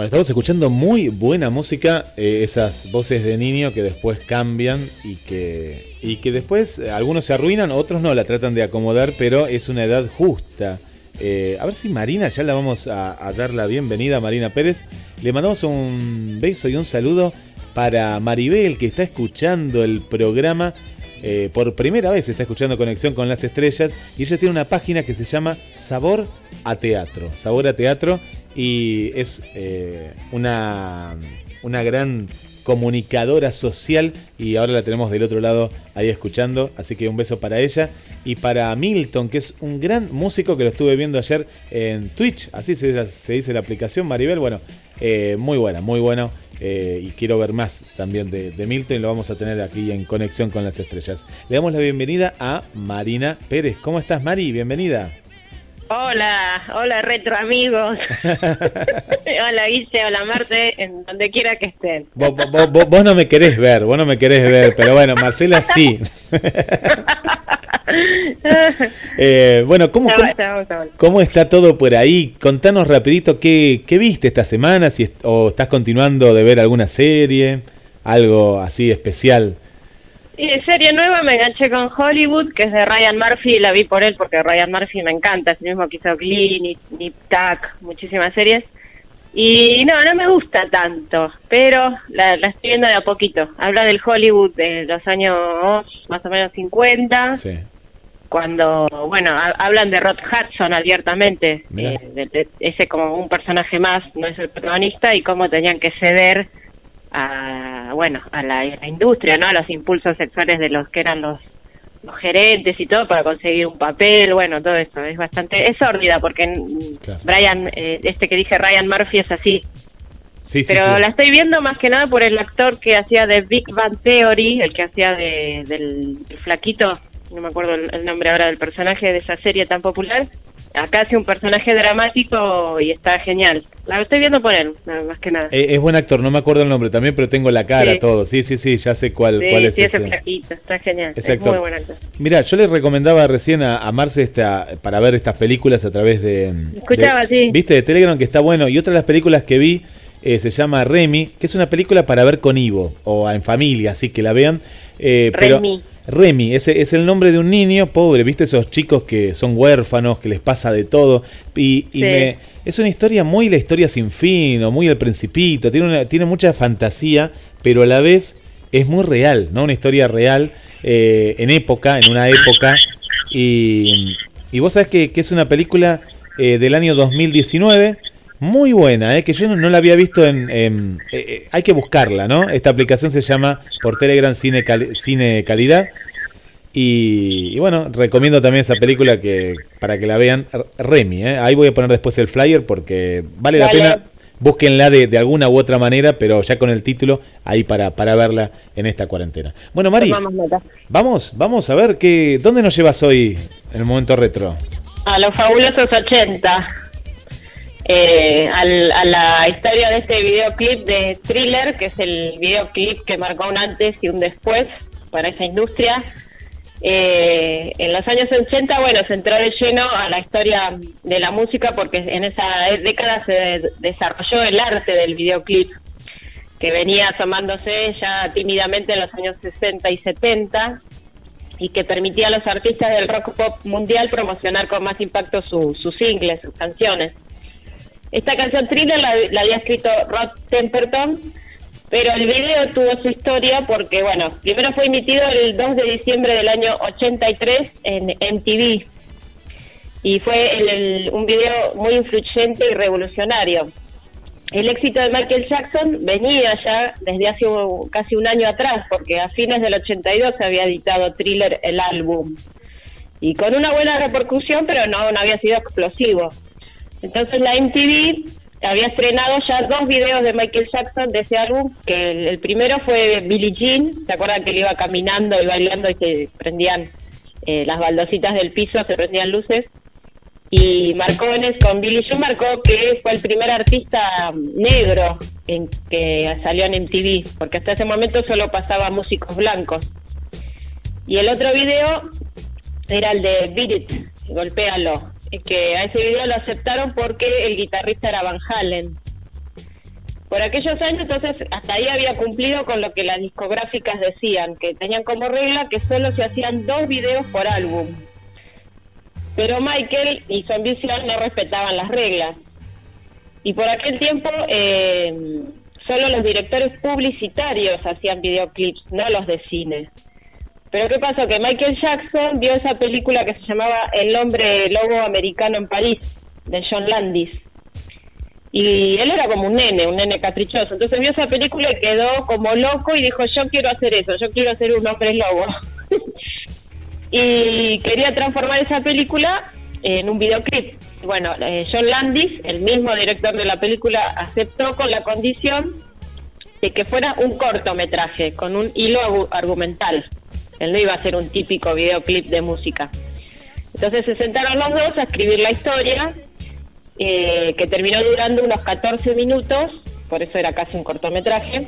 Bueno, estamos escuchando muy buena música, eh, esas voces de niño que después cambian y que, y que después eh, algunos se arruinan, otros no, la tratan de acomodar, pero es una edad justa. Eh, a ver si Marina, ya la vamos a, a dar la bienvenida, Marina Pérez. Le mandamos un beso y un saludo para Maribel, que está escuchando el programa. por primera vez está escuchando Conexión con las Estrellas y ella tiene una página que se llama Sabor a Teatro. Sabor a Teatro y es eh, una, una gran comunicadora social y ahora la tenemos del otro lado ahí escuchando, así que un beso para ella y para Milton, que es un gran músico que lo estuve viendo ayer en Twitch, así se, dice la aplicación, Maribel, bueno, eh, muy buena, muy bueno. eh, y quiero ver más también de, de Milton y lo vamos a tener aquí en Conexión con las Estrellas. Le damos la bienvenida a Marina Pérez. ¿Cómo estás, Mari? Bienvenida. Hola, hola retro amigos. hola Guille, hola Marte, en donde quiera que estén. Vos, vos- vos- vos no me querés ver, vos no me querés ver, pero bueno, Marcela sí. Eh, bueno, ¿cómo, Está cómo, cómo está todo por ahí? Contanos rapidito qué, qué viste esta semana, si est- o estás continuando de ver alguna serie, algo así especial. Y serie nueva me enganché con Hollywood, que es de Ryan Murphy, la vi por él porque Ryan Murphy me encanta, es el mismo que hizo Glee, Nip, Nip Tuck, muchísimas series. Y no, no me gusta tanto, pero la, la estoy viendo de a poquito. Habla del Hollywood de los años más o menos 50, Sí. cuando, bueno, ha- hablan de Rod Hudson abiertamente, eh, de- de- ese como un personaje más, no es el protagonista, y cómo tenían que ceder a, bueno, a la, a la industria, ¿no? A los impulsos sexuales de los que eran los, los gerentes y todo para conseguir un papel, bueno, todo eso, es bastante, es sórdida porque Claro. Brian, eh, este que dije Ryan Murphy es así, Sí, sí, pero sí. la estoy viendo más que nada por el actor que hacía de Big Bang Theory, el que hacía de, del, del flaquito, no me acuerdo el, el nombre ahora del personaje de esa serie tan popular. Acá hace un personaje dramático y está genial. La estoy viendo por él, más que nada. Eh, es buen actor, no me acuerdo el nombre también, pero tengo la cara, Sí. todo. Sí, sí, sí, ya sé cuál, sí, cuál es sí, ese flaquito, está genial. Es actor. muy buen actor. Mira, yo le recomendaba recién a, a Marce esta, para ver estas películas a través de, Escuchaba, de- sí. ¿Viste? De Telegram que está bueno. Y otra de las películas que vi eh, se llama Remy, que es una película para ver con Ivo o en familia, así que la vean. Eh, pero- Remy. Ese es el nombre de un niño pobre, ¿viste? Esos chicos que son huérfanos, que les pasa de todo. Y, y Sí. me- es una historia muy la historia sin fin, o muy el principito, tiene, una- tiene mucha fantasía, pero a la vez es muy real, ¿no? Una historia real, eh, en época, en una época. Y, y vos sabés que, que es una película eh, del año 2019, muy buena, eh, que yo no, no la había visto en... en- eh, eh, hay que buscarla, ¿no? Esta aplicación se llama por Telegram Cine, Cali- Cine Calidad. Y, y bueno, recomiendo también esa película que para que la vean. Remy, ¿eh? ahí voy a poner después el flyer porque vale la pena. Búsquenla de, de alguna u otra manera, pero ya con el título ahí para, para verla en esta cuarentena. Bueno, Mari, vamos, vamos a ver que, dónde nos llevas hoy en el momento retro. A los fabulosos 80. Eh, al- a la historia de este videoclip de Thriller, que es el videoclip que marcó un antes y un después para esa industria. Eh, en los años 80, bueno, se entró de lleno a la historia de la música porque en esa década se desarrolló el arte del videoclip, que venía asomándose ya tímidamente en los años 60 y 70 y que permitía a los artistas del rock pop mundial promocionar con más impacto su- sus singles, sus canciones. Esta canción Thriller la, había escrito Rod Temperton, pero el video tuvo su historia porque, bueno, primero fue emitido el 2 de diciembre del año 83 en MTV y fue el- un video muy influyente y revolucionario. El éxito de Michael Jackson venía ya desde hace un- casi un año atrás, porque a fines del 82 se había editado Thriller, el álbum. Y con una buena repercusión, pero no, no había sido explosivo. Entonces la MTV había estrenado ya dos videos de Michael Jackson de ese álbum, que el, el primero fue Billie Jean, ¿se acuerdan que él iba caminando y bailando y se prendían eh, las baldositas del piso, se prendían luces? y Marcones con Billy Joe marcó que fue el primer artista negro en que salió en MTV, porque hasta ese momento solo pasaba músicos blancos. Y el otro video era el de Beat It, Golpéalo, que a ese video lo aceptaron porque el guitarrista era Van Halen. por aquellos años, entonces hasta ahí había cumplido con lo que las discográficas decían, que tenían como regla que solo se hacían dos videos por álbum. Pero Michael y su ambición no respetaban las reglas. Y por aquel tiempo eh, solo los directores publicitarios hacían videoclips, no los de cine. Pero ¿qué pasó? Que Michael Jackson vio esa película que se llamaba El hombre lobo americano en París, de John Landis. Y él era como un nene, un nene caprichoso. Entonces vio esa película y quedó como loco y dijo, yo quiero hacer eso, yo quiero ser un hombre lobo. y quería transformar esa película en un videoclip. Bueno, eh, John Landis, el mismo director de la película, aceptó con la condición de que fuera un cortometraje, con un hilo argumental. Él no iba a ser un típico videoclip de música. Entonces se sentaron los dos a escribir la historia, eh, que terminó durando unos 14 minutos, por eso era casi un cortometraje,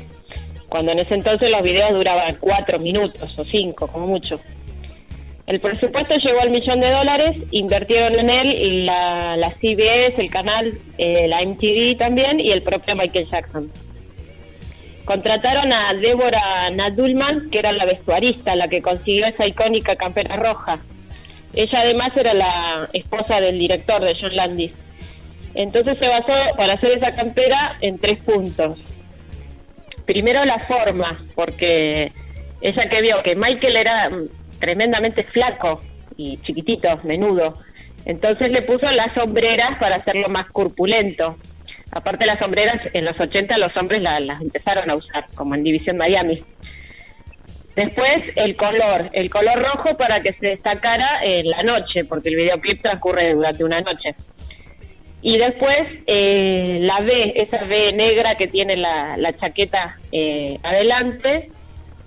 cuando en ese entonces los videos duraban 4 minutos o 5, como mucho. El presupuesto llegó al millón de dólares, invirtieron en él la, la CBS, el canal, eh, la MTV también y el propio Michael Jackson. Contrataron a Débora Nadulman, que era la vestuarista, la que consiguió esa icónica campera roja. Ella además era la esposa del director de John Landis. Entonces se basó para hacer esa campera en tres puntos. Primero la forma, porque ella que vio que Michael era tremendamente flaco y chiquitito, menudo. Entonces le puso las sombreras para hacerlo más corpulento. Aparte las sombreras, en los 80 los hombres la- las empezaron a usar, como en División Miami. Después el color, el color rojo para que se destacara en la noche, porque el videoclip transcurre durante una noche. Y después eh, la V, esa V negra que tiene la, la chaqueta eh, adelante,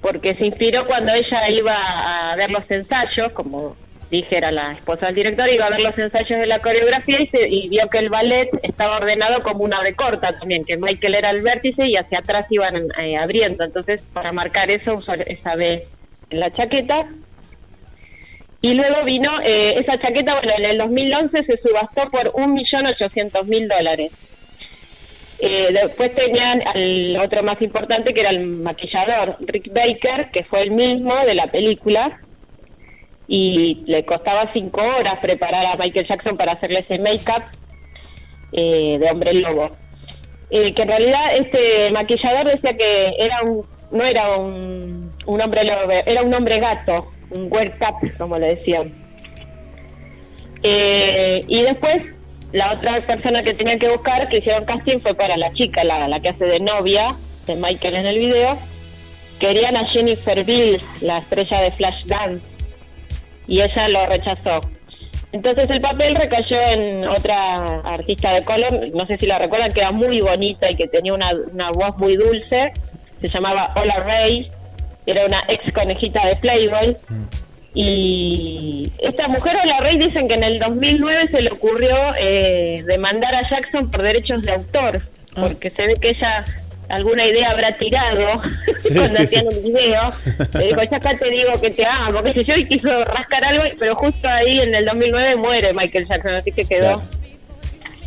porque se inspiró cuando ella iba a ver los ensayos, como dije, era la esposa del director, iba a ver los ensayos de la coreografía y, se- y vio que el ballet estaba ordenado como una V corta también, que Michael era el vértice y hacia atrás iban eh, abriendo. Entonces, para marcar eso, usó esa V en la chaqueta. Y luego vino eh, esa chaqueta, bueno, en el 2011 se subastó por 1.800.000 dólares. Eh, después tenían al otro más importante que era el maquillador, Rick Baker, que fue el mismo de la película. Y le costaba cinco horas preparar a Michael Jackson para hacerle ese make-up eh, de hombre lobo. Eh, que en realidad este maquillador decía que era un, no era un, un hombre lobo, era un hombre gato, un werewolf, como le decían. Eh, y después, la otra persona que tenía que buscar, que hicieron casting, fue para la chica, la, la que hace de novia de Michael en el video. Querían a Jennifer Bills, la estrella de Flashdance, y ella lo rechazó. Entonces el papel recayó en otra artista de color, no sé si la recuerdan, que era muy bonita y que tenía una, una voz muy dulce, se llamaba Ola Ray, era una ex conejita de Playboy. Y esta mujer, Ola Ray, dicen que en el 2009 se le ocurrió eh, demandar a Jackson por derechos de autor, porque se ve que ella alguna idea habrá tirado Sí, cuando sí, hacían sí. un video. Le dijo, ya acá te digo que te amo, qué sé yo, y quiso rascar algo, pero justo ahí en el 2009 muere Michael Jackson, así que quedó. Claro.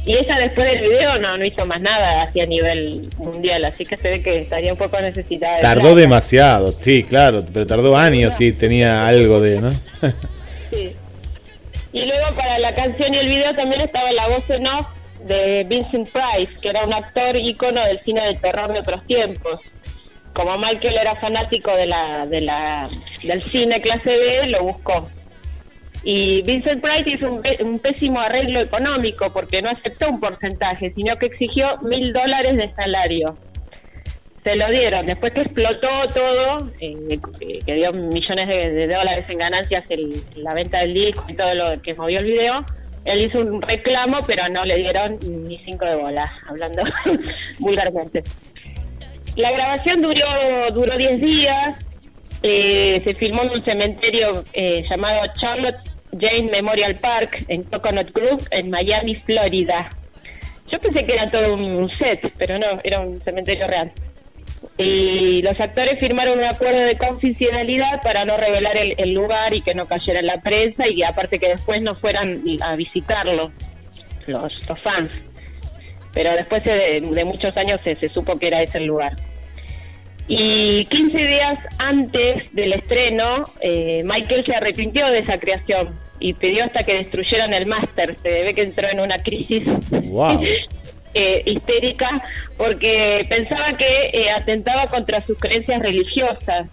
Y ella después del video no, no hizo más nada así a nivel mundial, así que se ve que estaría un poco necesitada. de Tardó plata. demasiado, sí, claro, pero tardó años, sí, tenía algo de, ¿no? Sí. Y luego para la canción y el video también estaba la voz en off de Vincent Price, que era un actor ícono del cine de terror de otros tiempos. Como Michael era fanático de la, de la, del cine clase B, lo buscó. Y Vincent Price hizo un, un pésimo arreglo económico porque no aceptó un porcentaje, sino que exigió mil dólares de salario. Se lo dieron. Después que explotó todo, eh, que dio millones de, de dólares en ganancias el- la venta del disco y todo lo que movió el video, él hizo un reclamo, pero no le dieron ni cinco de bola, hablando vulgarmente. La grabación duró duró 10 días. eh, se filmó en un cementerio eh, llamado Charlotte Jane Memorial Park en Coconut Grove, en Miami, Florida. Yo pensé que era todo un set, pero no, era un cementerio real. Y los actores firmaron un acuerdo de confidencialidad para no revelar el, el lugar y que no cayera en la prensa y aparte que después no fueran a visitarlo los, los fans. pero después de, de muchos años se, se supo que era ese el lugar. Y 15 días antes del estreno, eh, Michael se arrepintió de esa creación y pidió hasta que destruyeran el máster. Se ve que entró en una crisis Wow. eh, histérica porque pensaba que eh, atentaba contra sus creencias religiosas,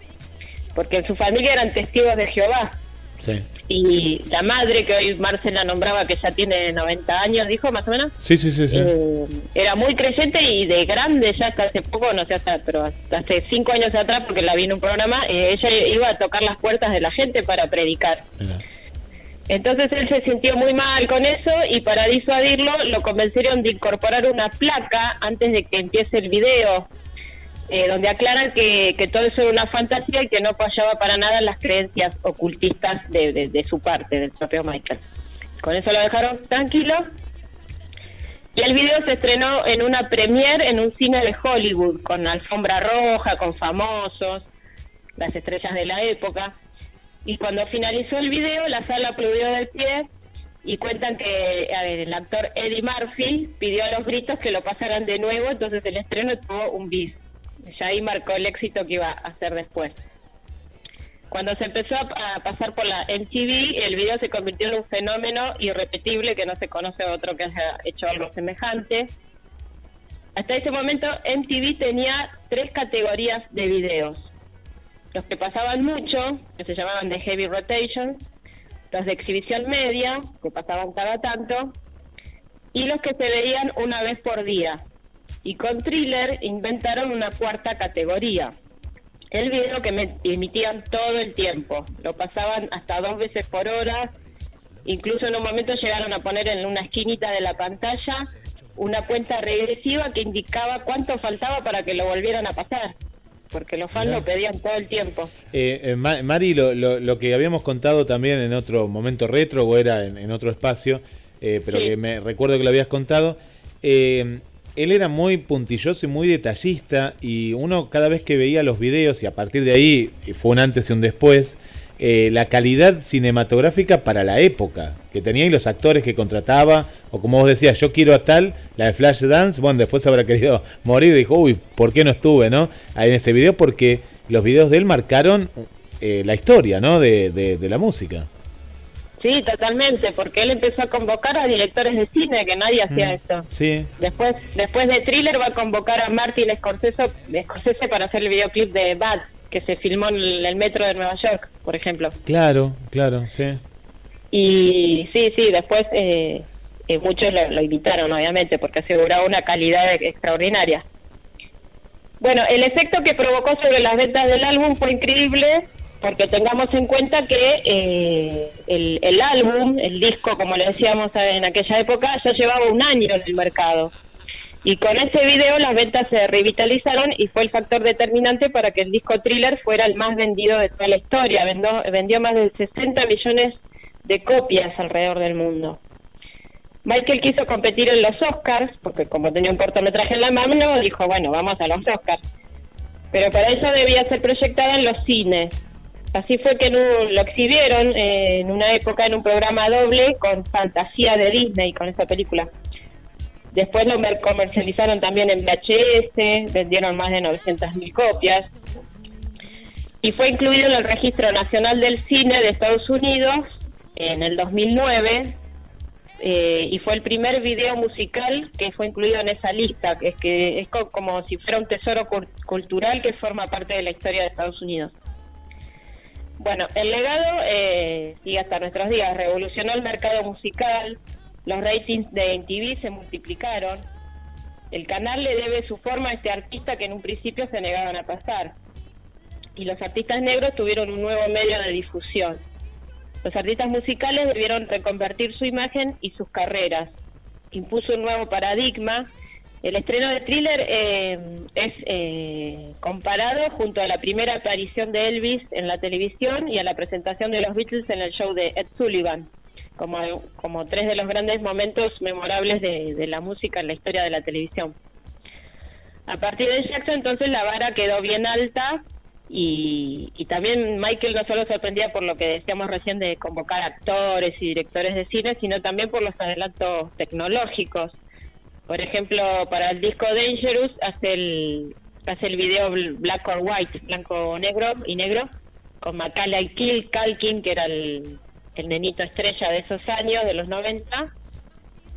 porque en su familia eran testigos de Jehová. Sí. Y la madre, que hoy Marcela nombraba que ya tiene 90 años, dijo más o menos, Sí, sí, sí, sí. eh, era muy creyente y de grande, ya hasta hace poco, no sé, hasta, pero hasta hace cinco años atrás, porque la vi en un programa, eh, ella iba a tocar las puertas de la gente para predicar. Mira. Entonces él se sintió muy mal con eso y para disuadirlo lo convencieron de incorporar una placa antes de que empiece el video, eh, donde aclaran que, todo eso era una fantasía y que no apoyaba para nada las creencias ocultistas de, de- de su parte, del propio Michael. Con eso lo dejaron tranquilo. Y el video se estrenó en una premiere en un cine de Hollywood, con alfombra roja, con famosos, las estrellas de la época. Y cuando finalizó el video, la sala aplaudió del pie y cuentan que el actor Eddie Murphy pidió a los gritos que lo pasaran de nuevo, entonces el estreno tuvo un bis. Ya ahí marcó el éxito que iba a hacer después. Cuando se empezó a pasar por la MTV, el video se convirtió en un fenómeno irrepetible que no se conoce otro que haya hecho algo semejante. Hasta ese momento MTV tenía tres categorías de videos. Los que pasaban mucho, que se llamaban de heavy rotation, los de exhibición media, que pasaban cada tanto, y los que se veían una vez por día. Y con Thriller inventaron una cuarta categoría. El video que me emitían todo el tiempo. Lo pasaban hasta dos veces por hora. Incluso en un momento llegaron a poner en una esquinita de la pantalla una cuenta regresiva que indicaba cuánto faltaba para que lo volvieran a pasar. Porque los fans Mirá. lo pedían todo el tiempo. Eh, eh, Ma- Mari, lo, lo- lo que habíamos contado también en otro momento retro o era en, en otro espacio, eh, pero Sí. que me recuerdo que lo habías contado, eh, él era muy puntilloso y muy detallista y uno cada vez que veía los videos y a partir de ahí, y fue un antes y un después, eh, la calidad cinematográfica para la época que tenía y los actores que contrataba, o como vos decías, yo quiero a tal, la de Flash Dance, bueno, después habrá querido morir y dijo, uy, ¿por qué no estuve, no? Ahí en ese video, porque los videos de él marcaron eh, la historia, ¿no? De, de- de la música. Sí, totalmente, porque él empezó a convocar a directores de cine, que nadie hacía esto. Sí, Después, después de Thriller va a convocar a Martin Scorsese, Scorsese para hacer el videoclip de Bad, que se filmó en el, metro de Nueva York, por ejemplo. claro, claro, sí. Y sí, sí, después eh, eh, muchos lo, lo invitaron, obviamente, porque aseguraba una calidad extraordinaria. Bueno, el efecto que provocó sobre las ventas del álbum fue increíble, porque tengamos en cuenta que eh, el, el álbum, el disco, como le decíamos en aquella época, ya llevaba un año en el mercado. Y con ese video las ventas se revitalizaron y fue el factor determinante para que el disco Thriller fuera el más vendido de toda la historia. Vendió, vendió más de 60 millones de copias alrededor del mundo. Michael quiso competir en los Oscars, porque como tenía un cortometraje en la mano, dijo, bueno, vamos a los Oscars. Pero para eso debía ser proyectada en los cines. Así fue que lo exhibieron en una época en un programa doble con fantasía de Disney, con esa película. Después lo mer- comercializaron también en VHS, vendieron más de 900.000 copias. Y fue incluido en el Registro Nacional del Cine de Estados Unidos en el 2009 eh, y fue el primer video musical que fue incluido en esa lista, que es que es co- como si fuera un tesoro cul- cultural que forma parte de la historia de Estados Unidos. Bueno, el legado eh, sigue hasta nuestros días, revolucionó el mercado musical, los ratings de MTV se multiplicaron, el canal le debe su forma a este artista que en un principio se negaban a pasar, y los artistas negros tuvieron un nuevo medio de difusión. Los artistas musicales debieron reconvertir su imagen y sus carreras. Impuso un nuevo paradigma. El estreno de Thriller eh, es eh, comparado junto a la primera aparición de Elvis en la televisión y a la presentación de los Beatles en el show de Ed Sullivan, como, como tres de los grandes momentos memorables de, de la música en la historia de la televisión. A partir de Jackson, entonces la vara quedó bien alta y, y también Michael no solo sorprendía por lo que decíamos recién de convocar actores y directores de cine, sino también por los adelantos tecnológicos. Por ejemplo, para el disco Dangerous hace el, hace el video bl- Black or White, blanco negro y negro, con Macaulay Kill, Calkin, que era el, el nenito estrella de esos años, de los 90.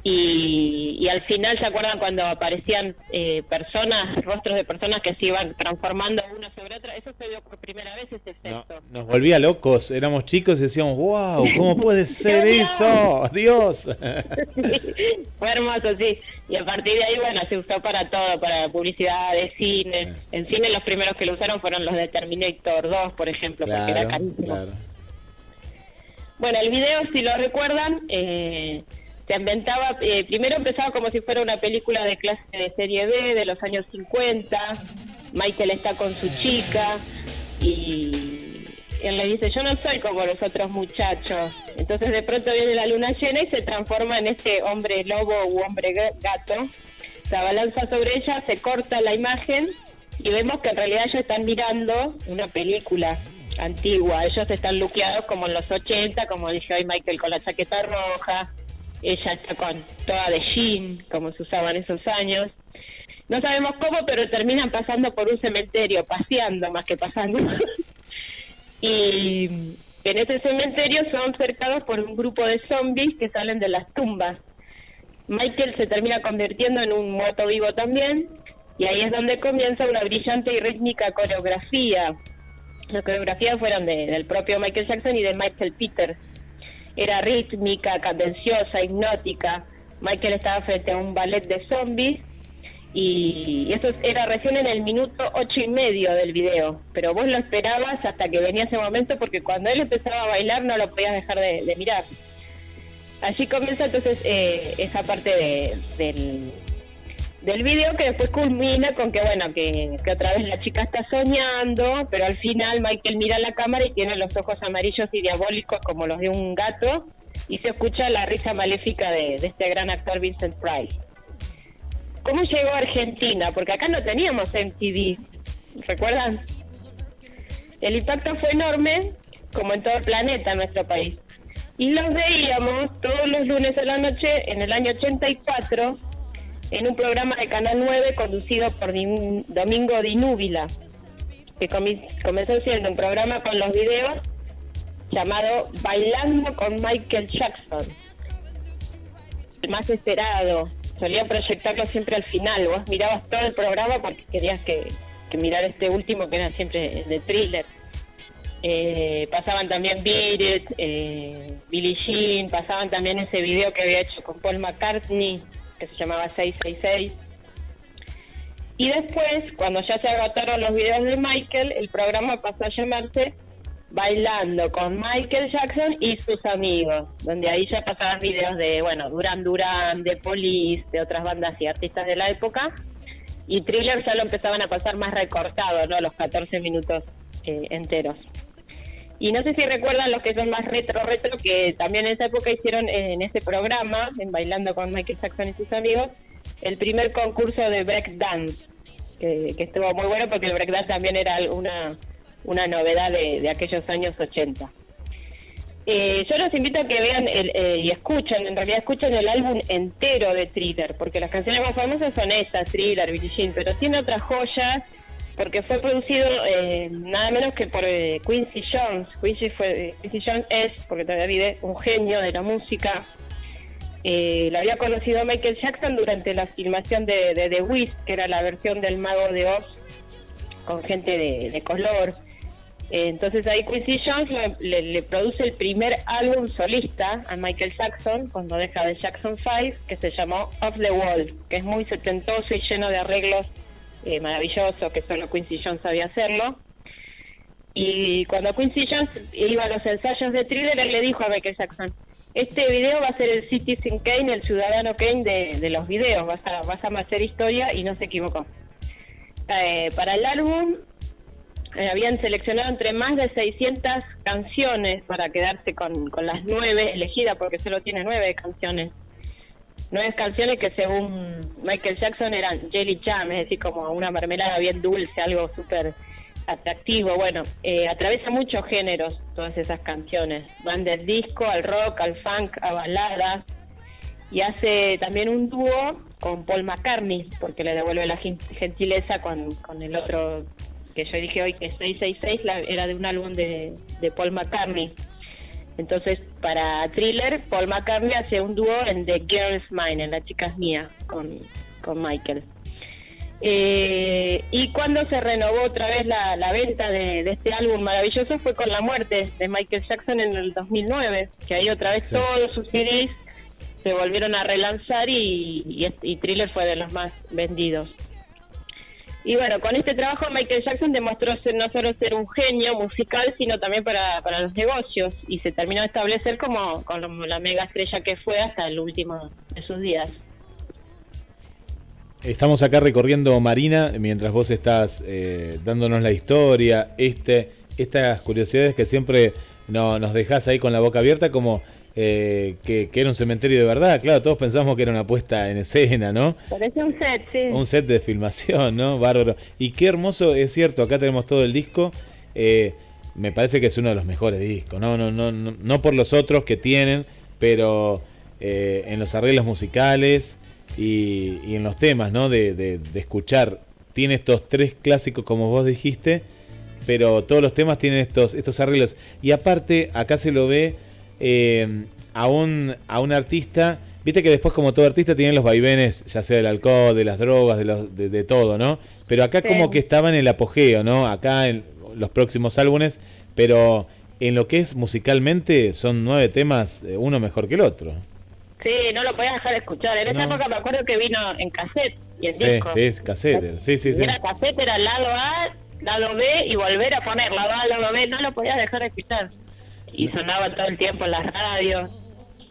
Y, y al final, ¿se acuerdan cuando aparecían eh, personas, rostros de personas que se iban transformando una sobre otra? Eso se vio por primera vez ese No, efecto. nos volvía locos, éramos chicos y decíamos, wow, ¿cómo puede ser eso? Dios. Fue hermoso, sí. Y a partir de ahí, bueno, se usó para todo, para publicidad de cine. Sí. En cine los primeros que lo usaron fueron los de Terminator 2, por ejemplo, porque era carísimo. claro. Bueno, el video, si lo recuerdan, eh, se inventaba, eh, primero empezaba como si fuera una película de clase de serie B de los años 50. Michael está con su chica y él le dice, yo no soy como los otros muchachos. Entonces de pronto viene la luna llena y se transforma en este hombre lobo u hombre ga- gato. Se abalanza sobre ella, se corta la imagen y vemos que en realidad ellos están mirando una película antigua. Ellos están luqueados como en los 80, como dije hoy Michael con la chaqueta roja. Ella está con toda de jean, como se usaba esos años. No sabemos cómo, pero terminan pasando por un cementerio, paseando más que pasando. y en ese cementerio son cercados por un grupo de zombies que salen de las tumbas. Michael se termina convirtiendo en un muerto vivo también, y ahí es donde comienza una brillante y rítmica coreografía. Las coreografías fueron de- del propio Michael Jackson y de Michael Peters. Era rítmica, cadenciosa, hipnótica. Michael estaba frente a un ballet de zombies y eso era recién en el minuto ocho y medio del video, pero vos lo esperabas hasta que venía ese momento porque cuando él empezaba a bailar no lo podías dejar de, de mirar. Allí comienza entonces eh, esa parte de- del, del video que después culmina con que bueno que, que otra vez la chica está soñando pero al final Michael mira la cámara y tiene los ojos amarillos y diabólicos como los de un gato y se escucha la risa maléfica de, de este gran actor Vincent Price ¿Cómo llegó a Argentina? Porque acá no teníamos MTV ¿recuerdan? El impacto fue enorme como en todo el planeta en nuestro país y los veíamos todos los lunes a la noche en el año 84 en un programa de Canal 9 conducido por Din- Domingo Dinúbila, que comenzó siendo un programa con los videos llamado Bailando con Michael Jackson. El más esperado. Solía proyectarlo siempre al final. Vos mirabas todo el programa porque querías que, que mirar este último que era siempre de thriller. Eh, pasaban también Beat eh, Billie Jean, pasaban también ese video que había hecho con Paul McCartney, que se llamaba 666. Y después, cuando ya se agotaron los videos de Michael, el programa pasó a llamarse Bailando con Michael Jackson y sus amigos, donde ahí ya pasaban videos de, bueno, Duran Duran, de Police, de otras bandas y artistas de la época. Y Thriller ya lo empezaban a pasar más recortado, ¿no? Los 14 minutos eh, enteros. Y no sé si recuerdan los que son más retro, retro, que también en esa época hicieron eh, en ese programa, en Bailando con Michael Jackson y sus amigos, el primer concurso de breakdance, que, que estuvo muy bueno porque el breakdance también era una, una novedad de, aquellos años 80. Eh, yo los invito a que vean el, eh, y escuchen, en realidad escuchen el álbum entero de Thriller, porque las canciones más famosas son estas, Thriller, Billie Jean, pero tiene otras joyas, porque fue producido eh, nada menos que por eh, Quincy Jones. Quincy, fue, eh, Quincy Jones es, porque todavía vive, un genio de la música. Eh, lo había conocido Michael Jackson durante la filmación de, de The Wiz, que era la versión del Mago de Oz con gente de, color. Eh, entonces ahí Quincy Jones le produce el primer álbum solista a Michael Jackson cuando deja de Jackson 5, que se llamó Off the Wall, que es muy setentoso y lleno de arreglos eh, maravillosos que solo Quincy Jones sabía hacerlo. Y cuando Quincy Jones iba a los ensayos de Thriller, él le dijo a Michael Jackson, este video va a ser el Citizen Kane, el ciudadano Kane de, de los videos, vas a, vas a hacer historia y no se equivocó. Eh, para el álbum eh, habían seleccionado entre más de 600 canciones para quedarse con, con las nueve elegidas, porque solo tiene nueve canciones. Nueve canciones que según Michael Jackson eran jelly jam, es decir, como una mermelada bien dulce, algo súper atractivo. Bueno, eh, atraviesa muchos géneros todas esas canciones. Van del disco al rock, al funk, a baladas. Y hace también un dúo con Paul McCartney, porque le devuelve la gen- gentileza con, con el otro que yo dije hoy que es 666, la- era de un álbum de, de Paul McCartney. Entonces, para Thriller, Paul McCartney hace un dúo en The Girl's Mine, en La Chica es Mía, con, con Michael. Eh, y cuando se renovó otra vez la, la venta de, de este álbum maravilloso fue con la muerte de Michael Jackson en el 2009, que ahí otra vez Sí. todos sus CDs se volvieron a relanzar y, y, y Thriller fue de los más vendidos. Y bueno, con este trabajo Michael Jackson demostró ser, no solo ser un genio musical, sino también para, para los negocios y se terminó de establecer como, como la mega estrella que fue hasta el último de sus días. Estamos acá recorriendo Marina mientras vos estás eh, dándonos la historia, este, estas curiosidades que siempre no, nos dejás ahí con la boca abierta como eh, que, que era un cementerio de verdad. Claro, todos pensamos que era una puesta en escena, ¿no? Parece un set, sí. Un set de filmación, ¿no? Bárbaro. Y qué hermoso, es cierto, acá tenemos todo el disco. eh, me parece que es uno de los mejores discos, ¿no? No, no, no, no por los otros que tienen, pero eh, en los arreglos musicales y, y en los temas, ¿no? De, de- de escuchar. Tiene estos tres clásicos, como vos dijiste, pero todos los temas tienen estos, estos arreglos. Y aparte, acá se lo ve eh, a, un, a un artista. Viste que después, como todo artista, tiene los vaivenes, ya sea del alcohol, de las drogas, de, los, de, de todo, ¿no? Pero acá Sí. como que estaba en el apogeo, ¿no? Acá en los próximos álbumes, pero en lo que es musicalmente son nueve temas, eh, uno mejor que el otro. Sí, no lo podías dejar de escuchar. En esa No. época me acuerdo que vino en cassette y en Sí, disco. sí, es cassette, sí, sí, sí. Era cassette, era lado A, lado B y volver a poner lado A, lado B. No lo podías dejar de escuchar. Y sonaba todo el tiempo en las radios.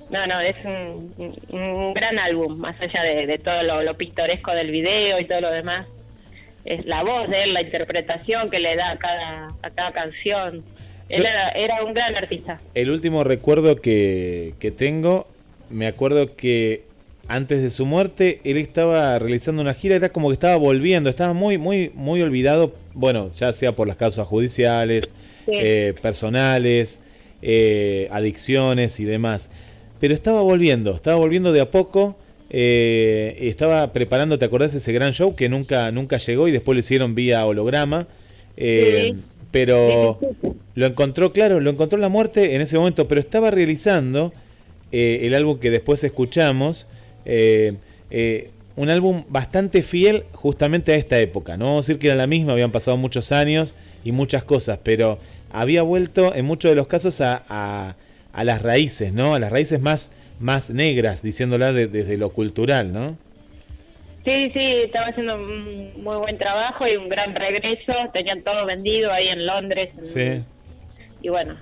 No, no, es un, gran álbum, más allá de, de todo lo, lo pintoresco del video y todo lo demás. Es la voz de él, la interpretación que le da a cada, a cada canción. Él Yo- era, era un gran artista. El último recuerdo que, que tengo, me acuerdo que antes de su muerte, él estaba realizando una gira, era como que estaba volviendo, estaba muy, muy, muy olvidado, bueno, ya sea por las causas judiciales, Sí. eh, personales, eh, adicciones y demás. Pero estaba volviendo, estaba volviendo de a poco. eh, estaba preparando, ¿te acordás ese gran show que nunca, nunca llegó y después lo hicieron vía holograma? Eh, Sí. Pero lo encontró, claro, lo encontró la muerte en ese momento, pero estaba realizando eh, el álbum que después escuchamos, un álbum bastante fiel justamente a esta época. No vamos a decir que era la misma, habían pasado muchos años y muchas cosas, pero había vuelto en muchos de los casos a, a- a las raíces, ¿no? A las raíces más, más negras, diciéndola de- desde lo cultural, ¿no? Sí, sí, estaba haciendo un muy buen trabajo y un gran regreso. Tenían todo vendido ahí en Londres. Sí. Y bueno,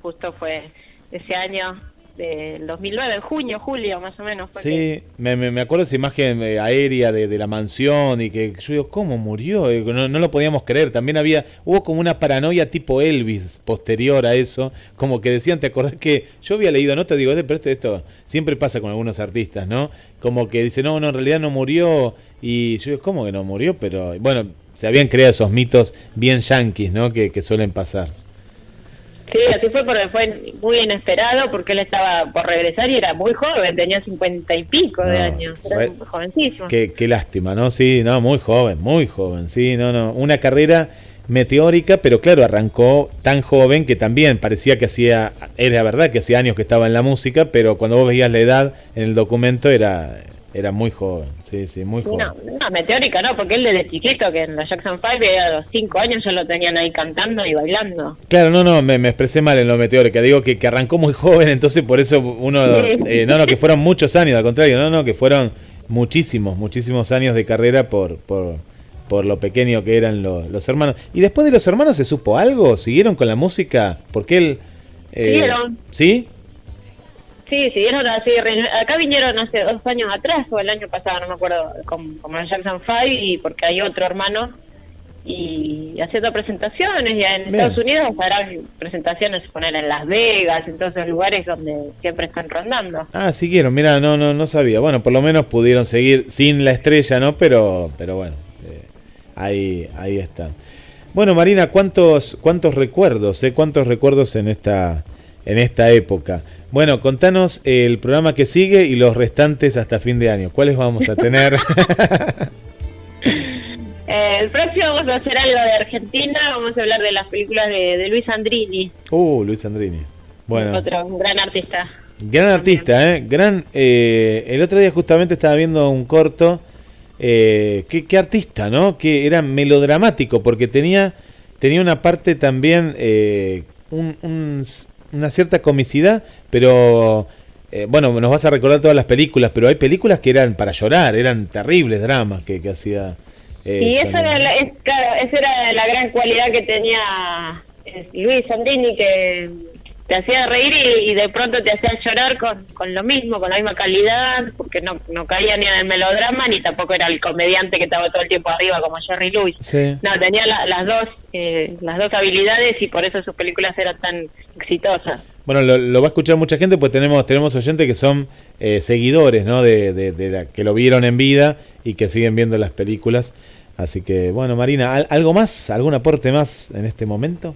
justo fue ese año del 2009, en junio, julio más o menos. fue Sí, me, me, me acuerdo esa imagen eh, aérea de, de la mansión y que yo digo, ¿cómo murió? Eh, No, no lo podíamos creer. También había, hubo como una paranoia tipo Elvis posterior a eso, como que decían, ¿te acordás que yo había leído, no te digo, "Eh, pero esto, esto siempre pasa con algunos artistas, ¿no? Como que dice, no, no, en realidad no murió. Y yo digo, ¿cómo que no murió? Pero bueno, se habían creado esos mitos bien yanquis, ¿no? Que, que suelen pasar. Sí, así fue porque fue muy inesperado porque él estaba por regresar y era muy joven, tenía cincuenta y pico de No, años, era jovencísimo. Qué, qué lástima, ¿no? Sí, no, muy joven, muy joven, sí, no, no. Una carrera meteórica, pero claro, arrancó tan joven que también parecía que hacía, era verdad que hacía años que estaba en la música, pero cuando vos veías la edad en el documento era, era muy joven, sí, sí, muy joven. No, no, meteórica no, porque él desde chiquito, que en la Jackson 5 a los 5 años ya lo tenían ahí cantando y bailando. Claro, no, no, me, me expresé mal en lo meteórica. Digo que, que arrancó muy joven, entonces por eso uno. Sí. eh, no, no, que fueron muchos años, al contrario, no, no, que fueron muchísimos, muchísimos años de carrera por, por, por lo pequeño que eran lo- los hermanos. ¿Y después de los hermanos se supo algo? ¿Siguieron con la música? Porque él. eh, Siguieron. ¿Sí? Sí, siguieron así. Acá vinieron hace dos años atrás o el año pasado, no me acuerdo, con, con Jackson 5 y porque hay otro hermano y haciendo presentaciones y en Bien. Estados Unidos harán presentaciones poner en Las Vegas, en todos esos lugares donde siempre están rondando. Ah, siguieron, mira, no, no, no sabía. Bueno, por lo menos pudieron seguir sin la estrella, ¿no? Pero, pero bueno, eh, ahí, ahí está. Bueno, Marina, ¿cuántos, cuántos recuerdos, eh? ¿Cuántos recuerdos en esta, en esta época. Bueno, contanos el programa que sigue y los restantes hasta fin de año. ¿Cuáles vamos a tener? Eh, el próximo vamos a hacer algo de Argentina, vamos a hablar de las películas de, de Luis Andrini, uh, Luis Andrini. Bueno, otro un gran artista. gran artista, ¿eh? Gran, eh, el otro día justamente estaba viendo un corto. Eh, qué, qué artista, ¿no? Que era melodramático porque tenía, tenía una parte también, eh, un- un- una cierta comicidad, pero eh, bueno, nos vas a recordar todas las películas, pero hay películas que eran para llorar, eran terribles dramas que, que hacía. eh, Y esa Sandrini. era, la, es- claro, esa era la gran cualidad que tenía eh, Luis Andrini, que te hacía reír y, y de pronto te hacía llorar con, con lo mismo, con la misma calidad, porque no, no caía ni en el melodrama, ni tampoco era el comediante que estaba todo el tiempo arriba como Jerry Lewis. Sí. No, tenía la- las dos eh, las dos habilidades y por eso sus películas eran tan exitosas. Bueno, lo, lo va a escuchar mucha gente, pues tenemos tenemos oyentes que son eh, seguidores, ¿no? De, de- de la, que lo vieron en vida y que siguen viendo las películas. Así que, bueno, Marina, ¿al- ¿algo más? ¿Algún aporte más en este momento?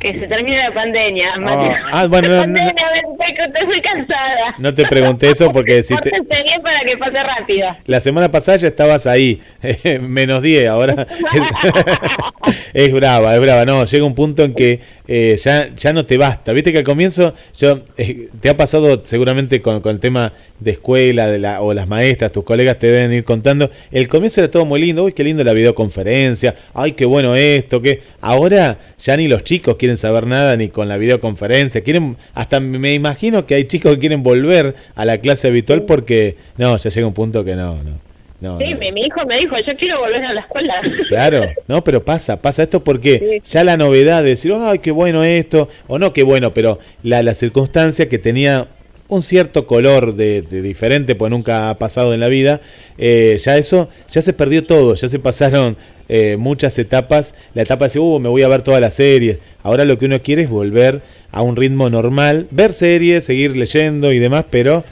Que se termine la pandemia, Mati. ah, bueno, no, no, pandemia, no. me- estoy, cansada. No te pregunté eso porque si te, bien para que pase rápido. la semana pasada ya estabas ahí, menos 10, ahora es brava, es brava. No, llega un punto en que eh, ya, ya no te basta. Viste que al comienzo yo eh, te ha pasado seguramente con, el tema de escuela de la, o las maestras, tus colegas te deben ir contando. El comienzo era todo muy lindo, uy, qué lindo la videoconferencia, ay, qué bueno esto, que ahora ya ni los chicos quieren saber nada ni con la videoconferencia, quieren, hasta me imagino que hay chicos que quieren volver a la clase habitual porque, no, ya llega un punto que no, no. No, Sí, no. mi, mi hijo me dijo, yo quiero volver a la escuela. Claro, no, pero pasa, pasa esto porque ya la novedad de decir, ay, qué bueno esto, o no qué bueno, pero la, la circunstancia que tenía un cierto color de, de diferente, pues nunca ha pasado en la vida, eh, ya eso, ya se perdió todo, ya se pasaron eh, muchas etapas, la etapa de decir, uh, me voy a ver todas las series, ahora lo que uno quiere es volver a un ritmo normal, ver series, seguir leyendo y demás, pero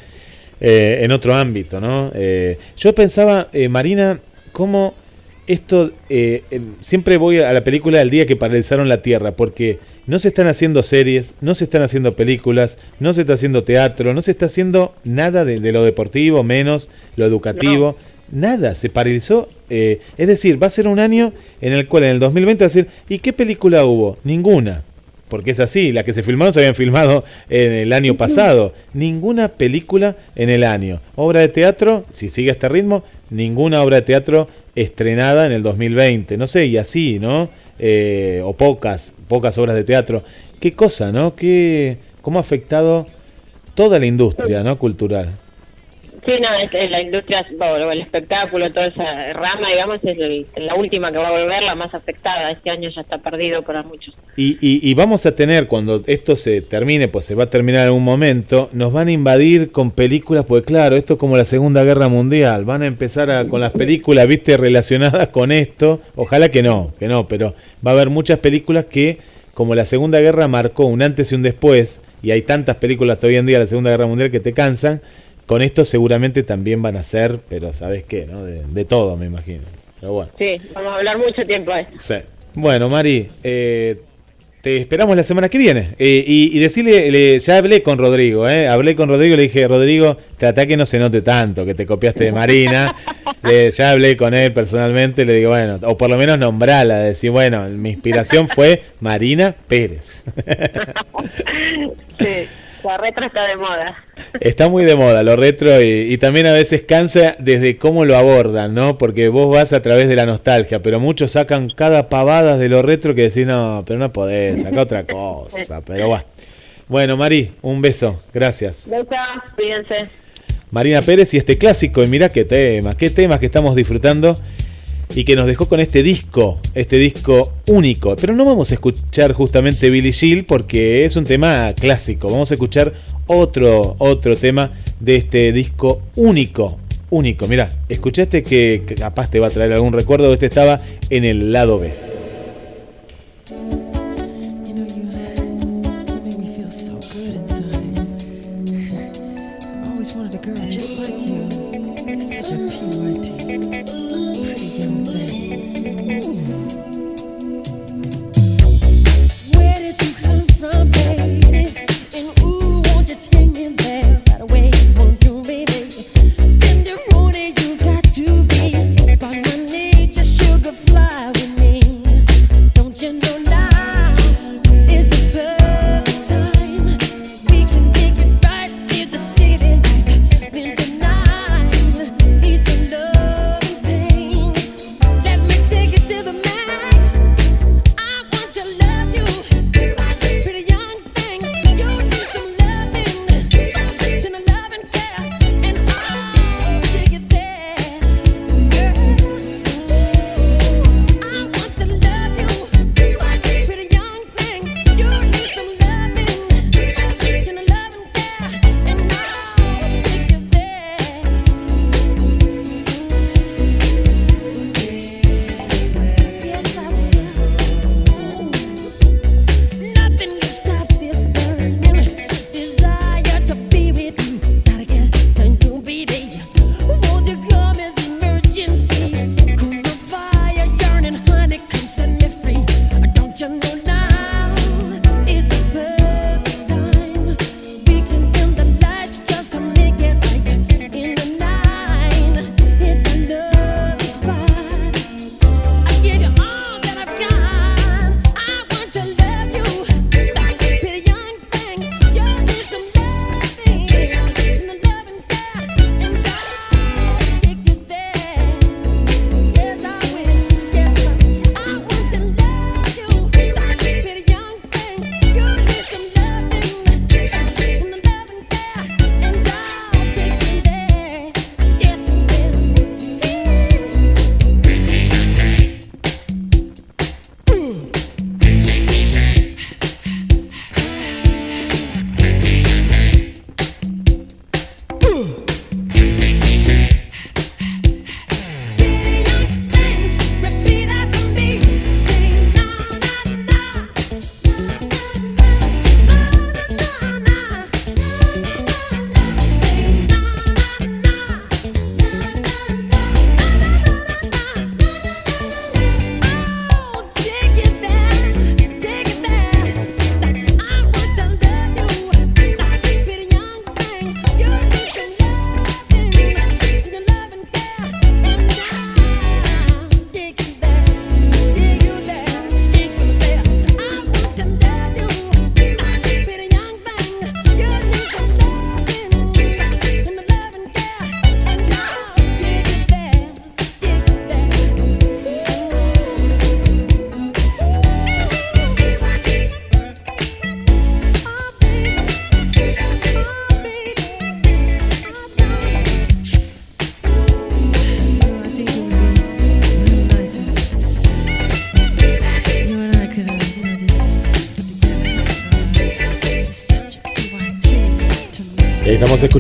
eh, en otro ámbito, ¿no? Eh, yo pensaba, eh, Marina, cómo esto, eh, em, siempre voy a la película del día que paralizaron la Tierra, porque no se están haciendo series, no se están haciendo películas, no se está haciendo teatro, no se está haciendo nada de, de lo deportivo, menos lo educativo. Nada, se paralizó. eh, es decir, va a ser un año en el cual en el 2020 va a decir, ¿y qué película hubo? Ninguna. Porque es así, las que se filmaron se habían filmado en el año pasado. Ninguna película en el año. Obra de teatro, si sigue este ritmo, ninguna obra de teatro estrenada en el 2020. No sé, y así, ¿no? Eh, o pocas, pocas obras de teatro. Qué cosa, ¿no? Qué, ¿Cómo ha afectado toda la industria, ¿no? Cultural. Sí, no, la industria, el espectáculo, toda esa rama, digamos, es la última que va a volver, la más afectada. Este año ya está perdido para muchos. Y, y- vamos a tener, cuando esto se termine, pues se va a terminar en algún momento, nos van a invadir con películas, pues claro, esto es como la Segunda Guerra Mundial, van a empezar a- con las películas, viste, relacionadas con esto, ojalá que no, que no, pero va a haber muchas películas que, como la Segunda Guerra marcó un antes y un después, y hay tantas películas todavía en día de la Segunda Guerra Mundial que te cansan, con esto seguramente también van a ser, pero ¿sabes qué? No? De, de todo, me imagino. Pero bueno. Sí, vamos a hablar mucho tiempo de Sí. Bueno, Mari, eh, te esperamos la semana que viene. Eh, y, y decirle, le- ya hablé con Rodrigo, ¿eh? Hablé con Rodrigo y le dije, Rodrigo, trata que no se note tanto que te copiaste de Marina. Eh, ya hablé con él personalmente, le digo, bueno, o por lo menos nombrala, decir, bueno, mi inspiración fue Marina Pérez. Sí, la retro está de moda. Está muy de moda lo retro y, y también a veces cansa desde cómo lo abordan, ¿no? Porque vos vas a través de la nostalgia, pero muchos sacan cada pavada de lo retro que decís, no, pero no podés, saca otra cosa, pero bueno. Bueno, Mari, un beso, gracias. Besos, cuídense. Marina Pérez y este clásico, y mirá qué temas, qué temas que estamos disfrutando y que nos dejó con este disco, este disco único. Pero no vamos a escuchar justamente Billy Gill porque es un tema clásico. Vamos a escuchar otro, otro tema de este disco único, único. Mirá, escuchaste que capaz te va a traer algún recuerdo. Este estaba en el lado B.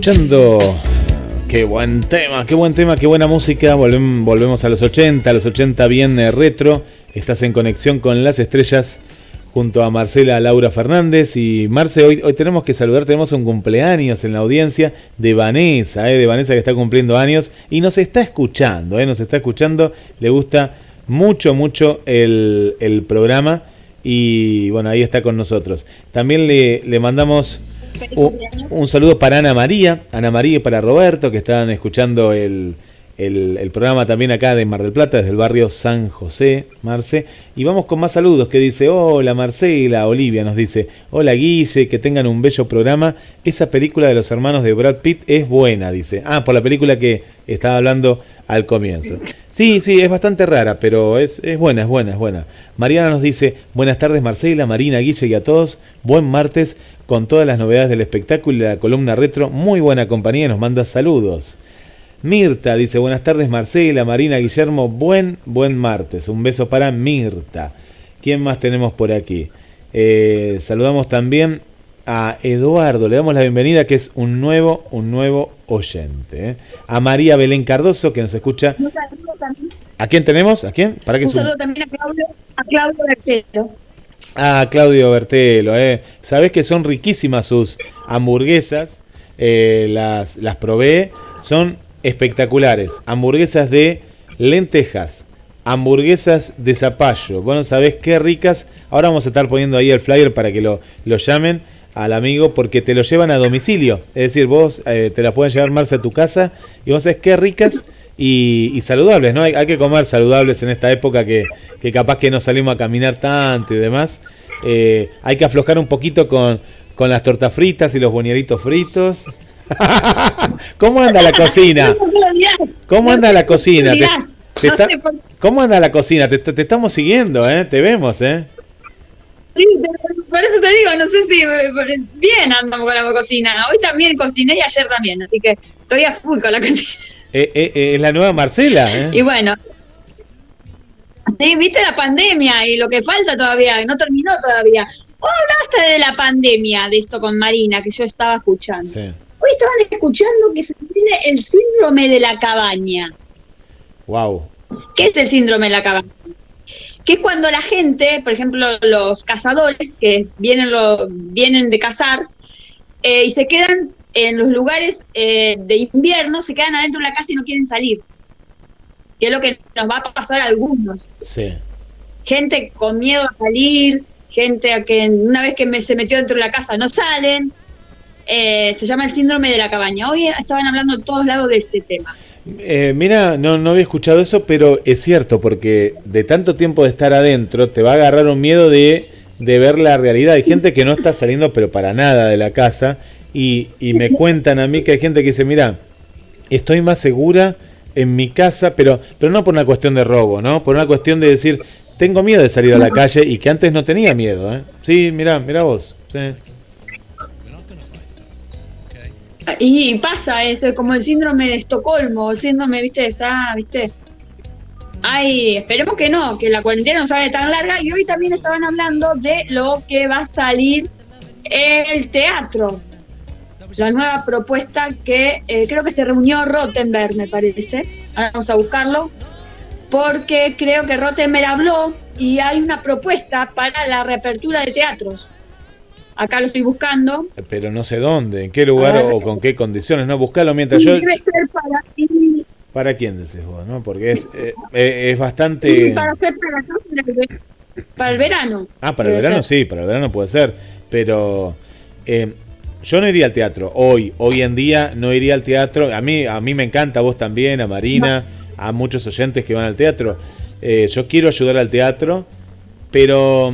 escuchando. Qué buen tema, qué buen tema, qué buena música. volvemos a los 80, a los 80 bien retro. Estás en conexión con las estrellas junto a Marcela Laura Fernández. Y Marce, hoy, tenemos que saludar, tenemos un cumpleaños en la audiencia de Vanessa, eh, de Vanessa que está cumpliendo años y nos está escuchando, eh, nos está escuchando. Le gusta mucho, mucho el, programa y bueno, ahí está con nosotros. También le mandamos un, saludo para Ana María, Ana María y para Roberto, que estaban escuchando el, el, programa también acá de Mar del Plata, desde el barrio San José, Marce. Y vamos con más saludos, que dice, hola Marcela, Olivia nos dice, hola Guille, que tengan un bello programa. Esa película de los hermanos de Brad Pitt es buena, dice. Ah, por la película que estaba hablando al comienzo. Sí, sí, es bastante rara, pero es, es buena, es buena, es buena. Mariana nos dice, buenas tardes Marcela, Marina, Guille y a todos, buen martes con todas las novedades del espectáculo y la columna retro. Muy buena compañía, nos manda saludos. Mirta dice, buenas tardes Marcela, Marina, Guillermo, buen, buen martes. Un beso para Mirta. ¿Quién más tenemos por aquí? Eh, saludamos también a Eduardo, le damos la bienvenida que es un nuevo, un nuevo oyente. ¿eh? A María Belén Cardoso que nos escucha. ¿A quién tenemos? ¿A quién? ¿Para que un saludo también a Claudio, a Claudio Ah, Claudio Bertelo, eh. Sabés que son riquísimas sus hamburguesas. Eh, las, las probé. Son espectaculares. Hamburguesas de lentejas. Hamburguesas de zapallo. Bueno, sabés qué ricas. Ahora vamos a estar poniendo ahí el flyer para que lo, lo llamen al amigo porque te lo llevan a domicilio. Es decir, vos eh, te la pueden llevar más a tu casa y vos sabés qué ricas y, saludables, ¿no? Hay, que comer saludables en esta época que, capaz que no salimos a caminar tanto y demás. Eh, hay que aflojar un poquito con, con las tortas fritas y los buñuelitos fritos. ¿Cómo anda la cocina? ¿Cómo anda la cocina? ¿Cómo anda la cocina? Te, te, estamos siguiendo, ¿eh? Te vemos, ¿eh? Sí, por eso te digo, no sé si bien andamos con la cocina. Hoy también cociné y ayer también, así que estoy a full con la cocina. Eh, eh, eh, es la nueva Marcela. ¿eh? Y bueno, sí, viste la pandemia y lo que falta todavía, no terminó todavía. Vos hablaste de la pandemia, de esto con Marina, que yo estaba escuchando. Hoy estaban escuchando que se tiene el síndrome de la cabaña. Wow. ¿Qué es el síndrome de la cabaña? Que es cuando la gente, por ejemplo, los cazadores que vienen, lo, vienen de cazar y se quedan en los lugares eh, de invierno se quedan adentro de la casa y no quieren salir. Que es lo que nos va a pasar a algunos. Sí. Gente con miedo a salir, gente a que una vez que se metió dentro de la casa no salen. Eh, se llama el síndrome de la cabaña. Hoy estaban hablando en todos lados de ese tema. Eh, mira, no, no había escuchado eso, pero es cierto, porque de tanto tiempo de estar adentro te va a agarrar un miedo de, de ver la realidad. Hay gente que no está saliendo, pero para nada de la casa y, me cuentan a mí que hay gente que dice, mira, estoy más segura en mi casa, pero, pero no por una cuestión de robo, ¿no? Por una cuestión de decir, tengo miedo de salir a la calle y que antes no tenía miedo, ¿eh? Sí, mira, mira vos. Y pasa eso, como el síndrome de Estocolmo, el síndrome, viste, de esa, viste. Ay, esperemos que no, que la cuarentena no salga tan larga. Y hoy también estaban hablando de lo que va a salir el teatro la nueva propuesta que eh, creo que se reunió Rottenberg, me parece. vamos a buscarlo. Porque creo que Rottenberg habló y hay una propuesta para la reapertura de teatros. Acá lo estoy buscando. Pero no sé dónde, en qué lugar o con qué condiciones. No, buscalo mientras yo. Para, ¿Para quién decís vos? ¿no? Porque es, eh, eh, es bastante. Para, hacer para, el verano. Ah, para el verano sí, para el verano puede ser. Pero yo no iría al teatro hoy, hoy en día no iría al teatro. A mí, a mí me encanta, a vos también, a Marina, a muchos oyentes que van al teatro. Eh, yo quiero ayudar al teatro, pero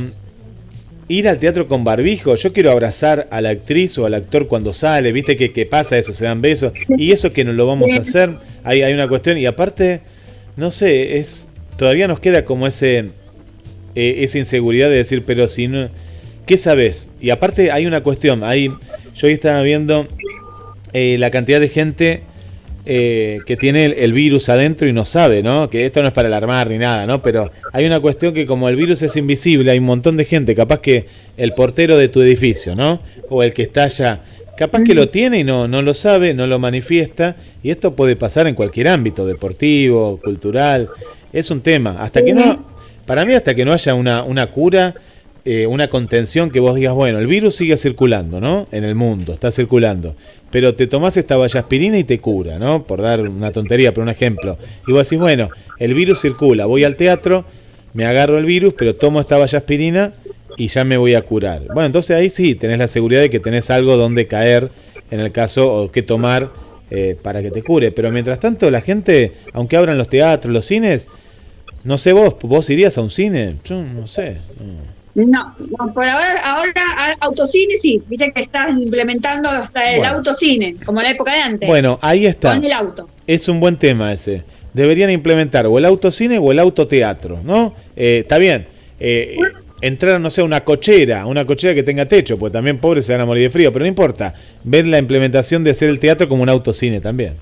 ir al teatro con barbijo, yo quiero abrazar a la actriz o al actor cuando sale, viste que, pasa eso, se dan besos, y eso que no lo vamos a hacer, hay, hay una cuestión, y aparte, no sé, es todavía nos queda como ese eh, esa inseguridad de decir, pero si no, ¿qué sabes? Y aparte hay una cuestión, hay yo hoy estaba viendo eh, la cantidad de gente eh, que tiene el, virus adentro y no sabe, ¿no? Que esto no es para alarmar ni nada, ¿no? Pero hay una cuestión que como el virus es invisible, hay un montón de gente, capaz que el portero de tu edificio, ¿no? O el que está allá, capaz que lo tiene y no, no lo sabe, no lo manifiesta, y esto puede pasar en cualquier ámbito, deportivo, cultural, es un tema. Hasta que no, para mí hasta que no haya una, una cura, eh, una contención que vos digas, bueno, el virus sigue circulando, ¿no? En el mundo, está circulando. Pero te tomás esta vallaspirina y te cura, ¿no? Por dar una tontería, pero un ejemplo. Y vos decís, bueno, el virus circula, voy al teatro, me agarro el virus, pero tomo esta vallaspirina y ya me voy a curar. Bueno, entonces ahí sí, tenés la seguridad de que tenés algo donde caer en el caso o que tomar eh, para que te cure. Pero mientras tanto, la gente, aunque abran los teatros, los cines, no sé vos, ¿vos irías a un cine? Yo no sé. No, por ahora, ahora autocine sí, viste que estás implementando hasta el Bueno. autocine, como en la época de antes. Bueno, ahí está. Con el auto. Es un buen tema ese. Deberían implementar o el autocine o el autoteatro, ¿no? Eh, está bien. Eh, entrar, no sé, una cochera, una cochera que tenga techo, pues también pobres se van a morir de frío, pero no importa. Ver la implementación de hacer el teatro como un autocine también.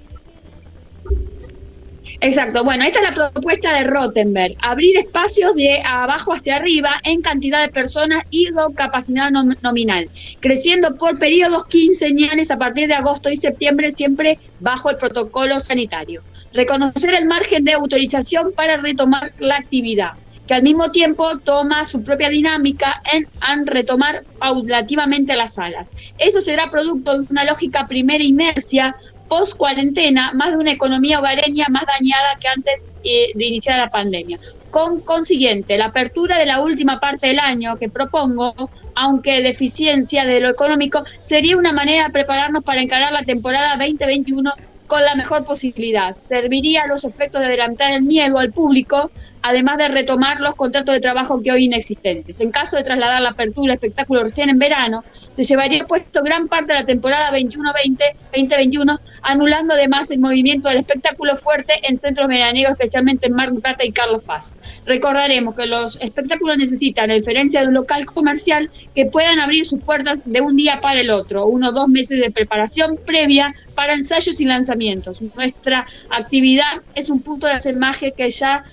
Exacto, bueno, esta es la propuesta de Rottenberg, abrir espacios de abajo hacia arriba en cantidad de personas y con capacidad nom- nominal, creciendo por periodos quinceñales a partir de agosto y septiembre, siempre bajo el protocolo sanitario. Reconocer el margen de autorización para retomar la actividad, que al mismo tiempo toma su propia dinámica en, en retomar paulativamente las salas. Eso será producto de una lógica primera inercia post cuarentena, más de una economía hogareña más dañada que antes eh, de iniciar la pandemia. Con consiguiente, la apertura de la última parte del año que propongo, aunque deficiencia de lo económico, sería una manera de prepararnos para encarar la temporada 2021 con la mejor posibilidad. Serviría a los efectos de adelantar el miedo al público, además de retomar los contratos de trabajo que hoy inexistentes. En caso de trasladar la apertura espectáculo recién en verano, se llevaría puesto gran parte de la temporada 21-20, 2021, anulando además el movimiento del espectáculo fuerte en centros veraniegos, especialmente en Mar del Plata y Carlos Paz. Recordaremos que los espectáculos necesitan, a diferencia de un local comercial, que puedan abrir sus puertas de un día para el otro, uno o dos meses de preparación previa para ensayos y lanzamientos. Nuestra actividad es un punto de asemaje que ya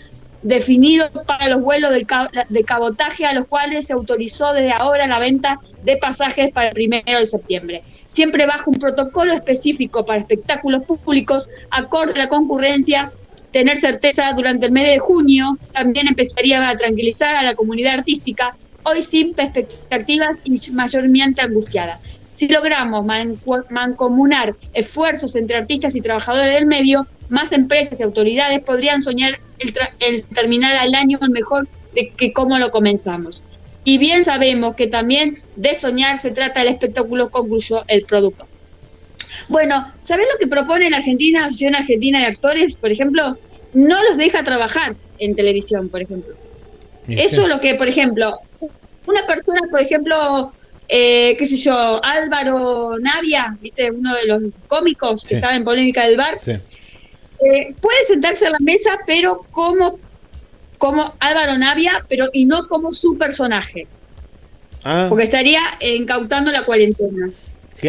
definido para los vuelos de, ca- de cabotaje a los cuales se autorizó desde ahora la venta de pasajes para el primero de septiembre. Siempre bajo un protocolo específico para espectáculos públicos, acorde a la concurrencia, tener certeza durante el mes de junio, también empezaría a tranquilizar a la comunidad artística, hoy sin perspectivas y mayormente angustiada. Si logramos mancomunar esfuerzos entre artistas y trabajadores del medio, más empresas y autoridades podrían soñar el, tra- el terminar el año mejor de que como lo comenzamos. Y bien sabemos que también de soñar se trata el espectáculo, concluyó el producto. Bueno, ¿sabés lo que propone la Argentina, la Asociación Argentina de Actores, por ejemplo? No los deja trabajar en televisión, por ejemplo. Eso es lo que, por ejemplo, una persona, por ejemplo, eh, qué sé yo, Álvaro Navia, ¿viste? Uno de los cómicos Sí. que estaba en polémica del bar, Sí. eh, puede sentarse a la mesa, pero como, como Álvaro Navia, pero y no como su personaje, Ah, porque estaría incautando la cuarentena.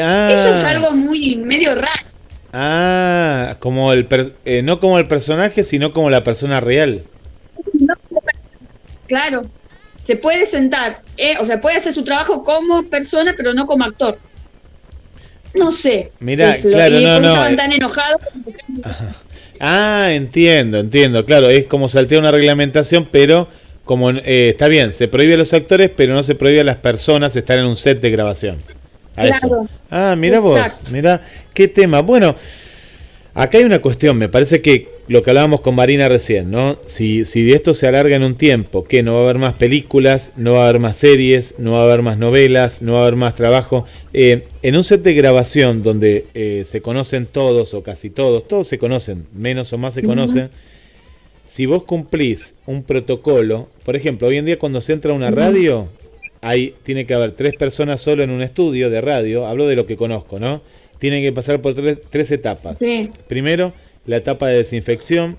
ah, Eso es algo muy medio raro. Ah, como el per- eh, no como el personaje, sino como la persona real. No, claro, se puede sentar, eh, o sea, puede hacer su trabajo como persona, pero no como actor. No sé. Lo- claro, y no, no, estaban eh. tan enojados. Ah, entiendo, entiendo, claro, es como saltear una reglamentación, pero como eh, está bien, se prohíbe a los actores, pero no se prohíbe a las personas estar en un set de grabación. A eso. Claro. Ah, mira vos, mira qué tema. Bueno, acá hay una cuestión, me parece que lo que hablábamos con Marina recién, ¿no? Si, si de esto se alarga en un tiempo, que no va a haber más películas, no va a haber más series, no va a haber más novelas, no va a haber más trabajo. Eh, en un set de grabación donde eh, se conocen todos o casi todos, todos se conocen, menos o más se conocen, si vos cumplís un protocolo, por ejemplo, hoy en día cuando se entra a una radio, hay, tiene que haber tres personas solo en un estudio de radio, hablo de lo que conozco, ¿no? Tienen que pasar por tres, tres etapas. Sí. Primero, la etapa de desinfección.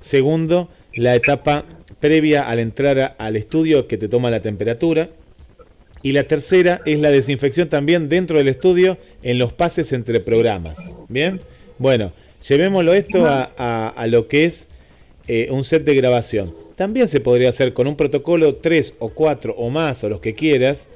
Segundo, la etapa previa al entrar a- al estudio que te toma la temperatura. Y la tercera es la desinfección también dentro del estudio en los pases entre programas. ¿Bien? Bueno, llevémoslo esto a, a- a lo que es eh, un set de grabación. También se podría hacer con un protocolo 3 o 4 o más o los que quieras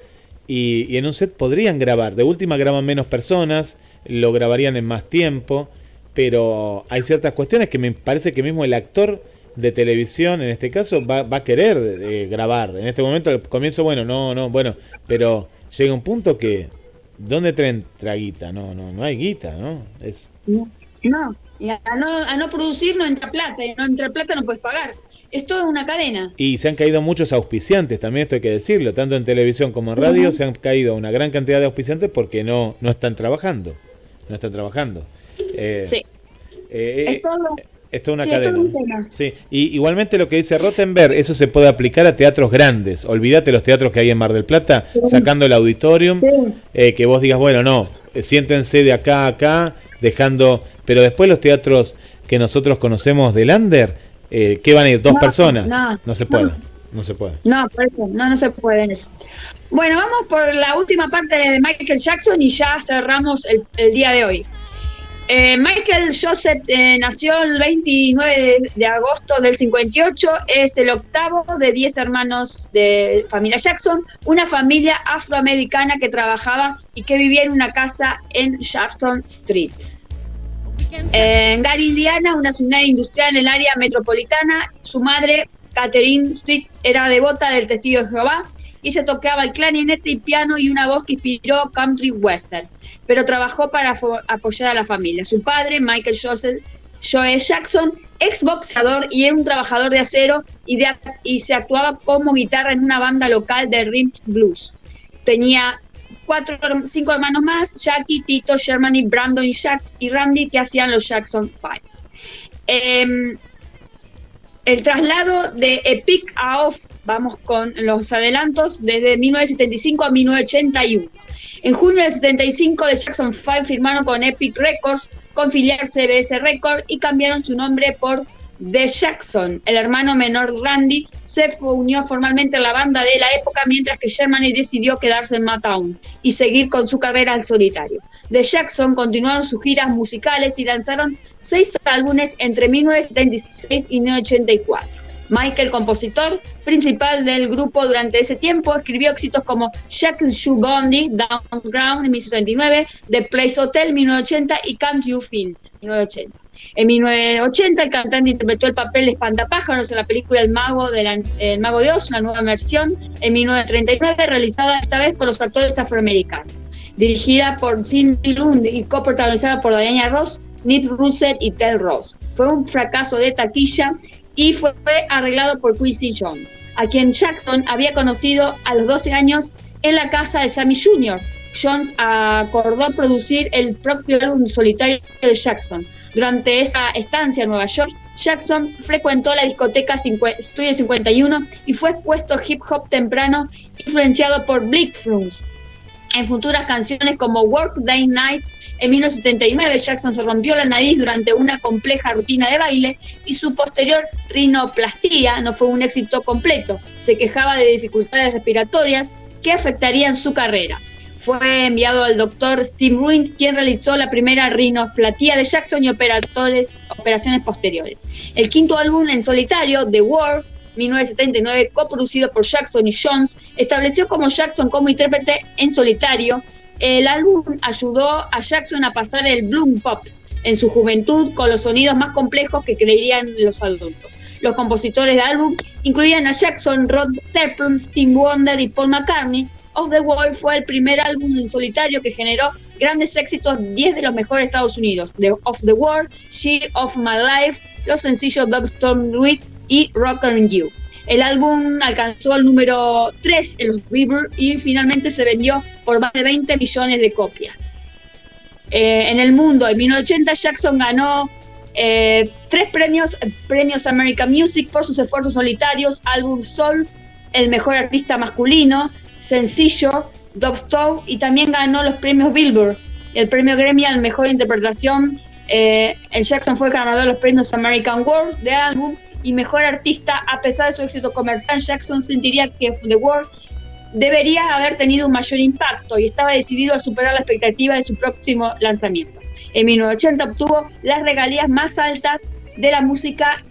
y, y en un set podrían grabar. De última graban menos personas, lo grabarían en más tiempo, pero hay ciertas cuestiones que me parece que mismo el actor de televisión, en este caso, va, va a querer eh, grabar. En este momento, al comienzo, bueno, no, no, bueno, pero llega un punto que, ¿dónde te entra guita? No, no, no hay guita, ¿no? Es, No, no. Y a no, a no producir no entra plata, y no entra plata no puedes pagar. Es toda una cadena. Y se han caído muchos auspiciantes, también esto hay que decirlo, tanto en televisión como en radio se han caído una gran cantidad de auspiciantes porque no, no están trabajando. No están trabajando. Eh, Sí. eh, Es eh, todo- es toda una sí, es todo cadena. un. Sí, y igualmente lo que dice Rottenberg, eso se puede aplicar a teatros grandes. Olvídate los teatros que hay en Mar del Plata, sacando el auditorium, eh, que vos digas, bueno, no, eh, siéntense de acá a acá, dejando. Pero después los teatros que nosotros conocemos del Under, eh, ¿qué van a ir? ¿Dos No, personas? no, se no. puede. No se puede. No, por eso, no, no se puede eso. Bueno, vamos por la última parte de Michael Jackson y ya cerramos el, día de hoy. Eh, Michael Joseph eh, nació el 29 de agosto del 58, es el octavo de 10 hermanos de familia Jackson, una familia afroamericana que trabajaba y que vivía en una casa en Jackson Street. Eh, En Gary, Indiana, una ciudad industrial en el área metropolitana, su madre, Catherine Street, era devota del testigo de Jehová ella tocaba el clarinete y piano y una voz que inspiró country western, pero trabajó para apoyar a la familia. Su padre, Michael Joseph, Joe Jackson, ex boxeador y era un trabajador de acero y, se actuaba como guitarra en una banda local de rhythm blues. Tenía cuatro, cinco hermanos más, Jackie, Tito, Sherman y Brandon y, y Randy, que hacían los Jackson Five. Em, el traslado de Epic a Off, vamos con los adelantos, desde 1975 a 1981. En junio del 75, The Jackson 5 firmaron con Epic Records, con filial CBS Records y cambiaron su nombre por The Jackson. El hermano menor Randy se unió formalmente a la banda de la época, mientras que Sherman decidió quedarse en Motown y seguir con su carrera al solitario. The Jackson continuaron sus giras musicales y lanzaron seis álbumes entre 1976 y 1984. Michael, compositor principal del grupo durante ese tiempo, escribió éxitos como Jack Shoe Bondi, Down Ground en 1979, The Place Hotel 1980 y Can't You Feel 1980. En 1980 el cantante interpretó el papel de espantapájaros en la película El Mago de, la- El Mago de una nueva versión, en 1939 realizada esta vez por los actores afroamericanos. Dirigida por Cindy Lund y coprotagonizada por Diana Ross, Nick Russell y Ted Ross. Fue un fracaso de taquilla y fue arreglado por Quincy Jones, a quien Jackson había conocido a los 12 años en la casa de Sammy Jr. Jones acordó producir el propio álbum solitario de Jackson. Durante esa estancia en Nueva York, Jackson frecuentó la discoteca Studio 51 y fue expuesto hip hop temprano, influenciado por Blick Fruits. En futuras canciones como Work Day Night, en 1979 Jackson se rompió la nariz durante una compleja rutina de baile y su posterior rinoplastía no fue un éxito completo. Se quejaba de dificultades respiratorias que afectarían su carrera. Fue enviado al doctor Steve Ruin, quien realizó la primera rinoplastía de Jackson y operaciones posteriores. El quinto álbum en solitario, The War, 1979, coproducido por Jackson y Jones, estableció como Jackson como intérprete en solitario. El álbum ayudó a Jackson a pasar el bloom pop en su juventud con los sonidos más complejos que creerían los adultos. Los compositores del álbum incluían a Jackson, Rod Stephen, Steve Wonder y Paul McCartney. Of the Wall fue el primer álbum en solitario que generó grandes éxitos, 10 de los mejores de Estados Unidos. The Of the World, She of My Life, los sencillos Dub Storm Reed y Rock and You. El álbum alcanzó el número 3 en los Billboard y finalmente se vendió por más de 20 millones de copias. Eh, en el mundo, en 1980 Jackson ganó eh, tres premios, premios American Music por sus esfuerzos solitarios, álbum Soul, el mejor artista masculino, sencillo, Dubstep y también ganó los premios Billboard, el premio Grammy al mejor interpretación. eh, el Jackson fue ganador de los premios American World de álbum y mejor artista. A pesar de su éxito comercial, Jackson sentiría que The World debería haber tenido un mayor impacto y estaba decidido a superar la expectativa de su próximo lanzamiento. En 1980 obtuvo las regalías más altas de la música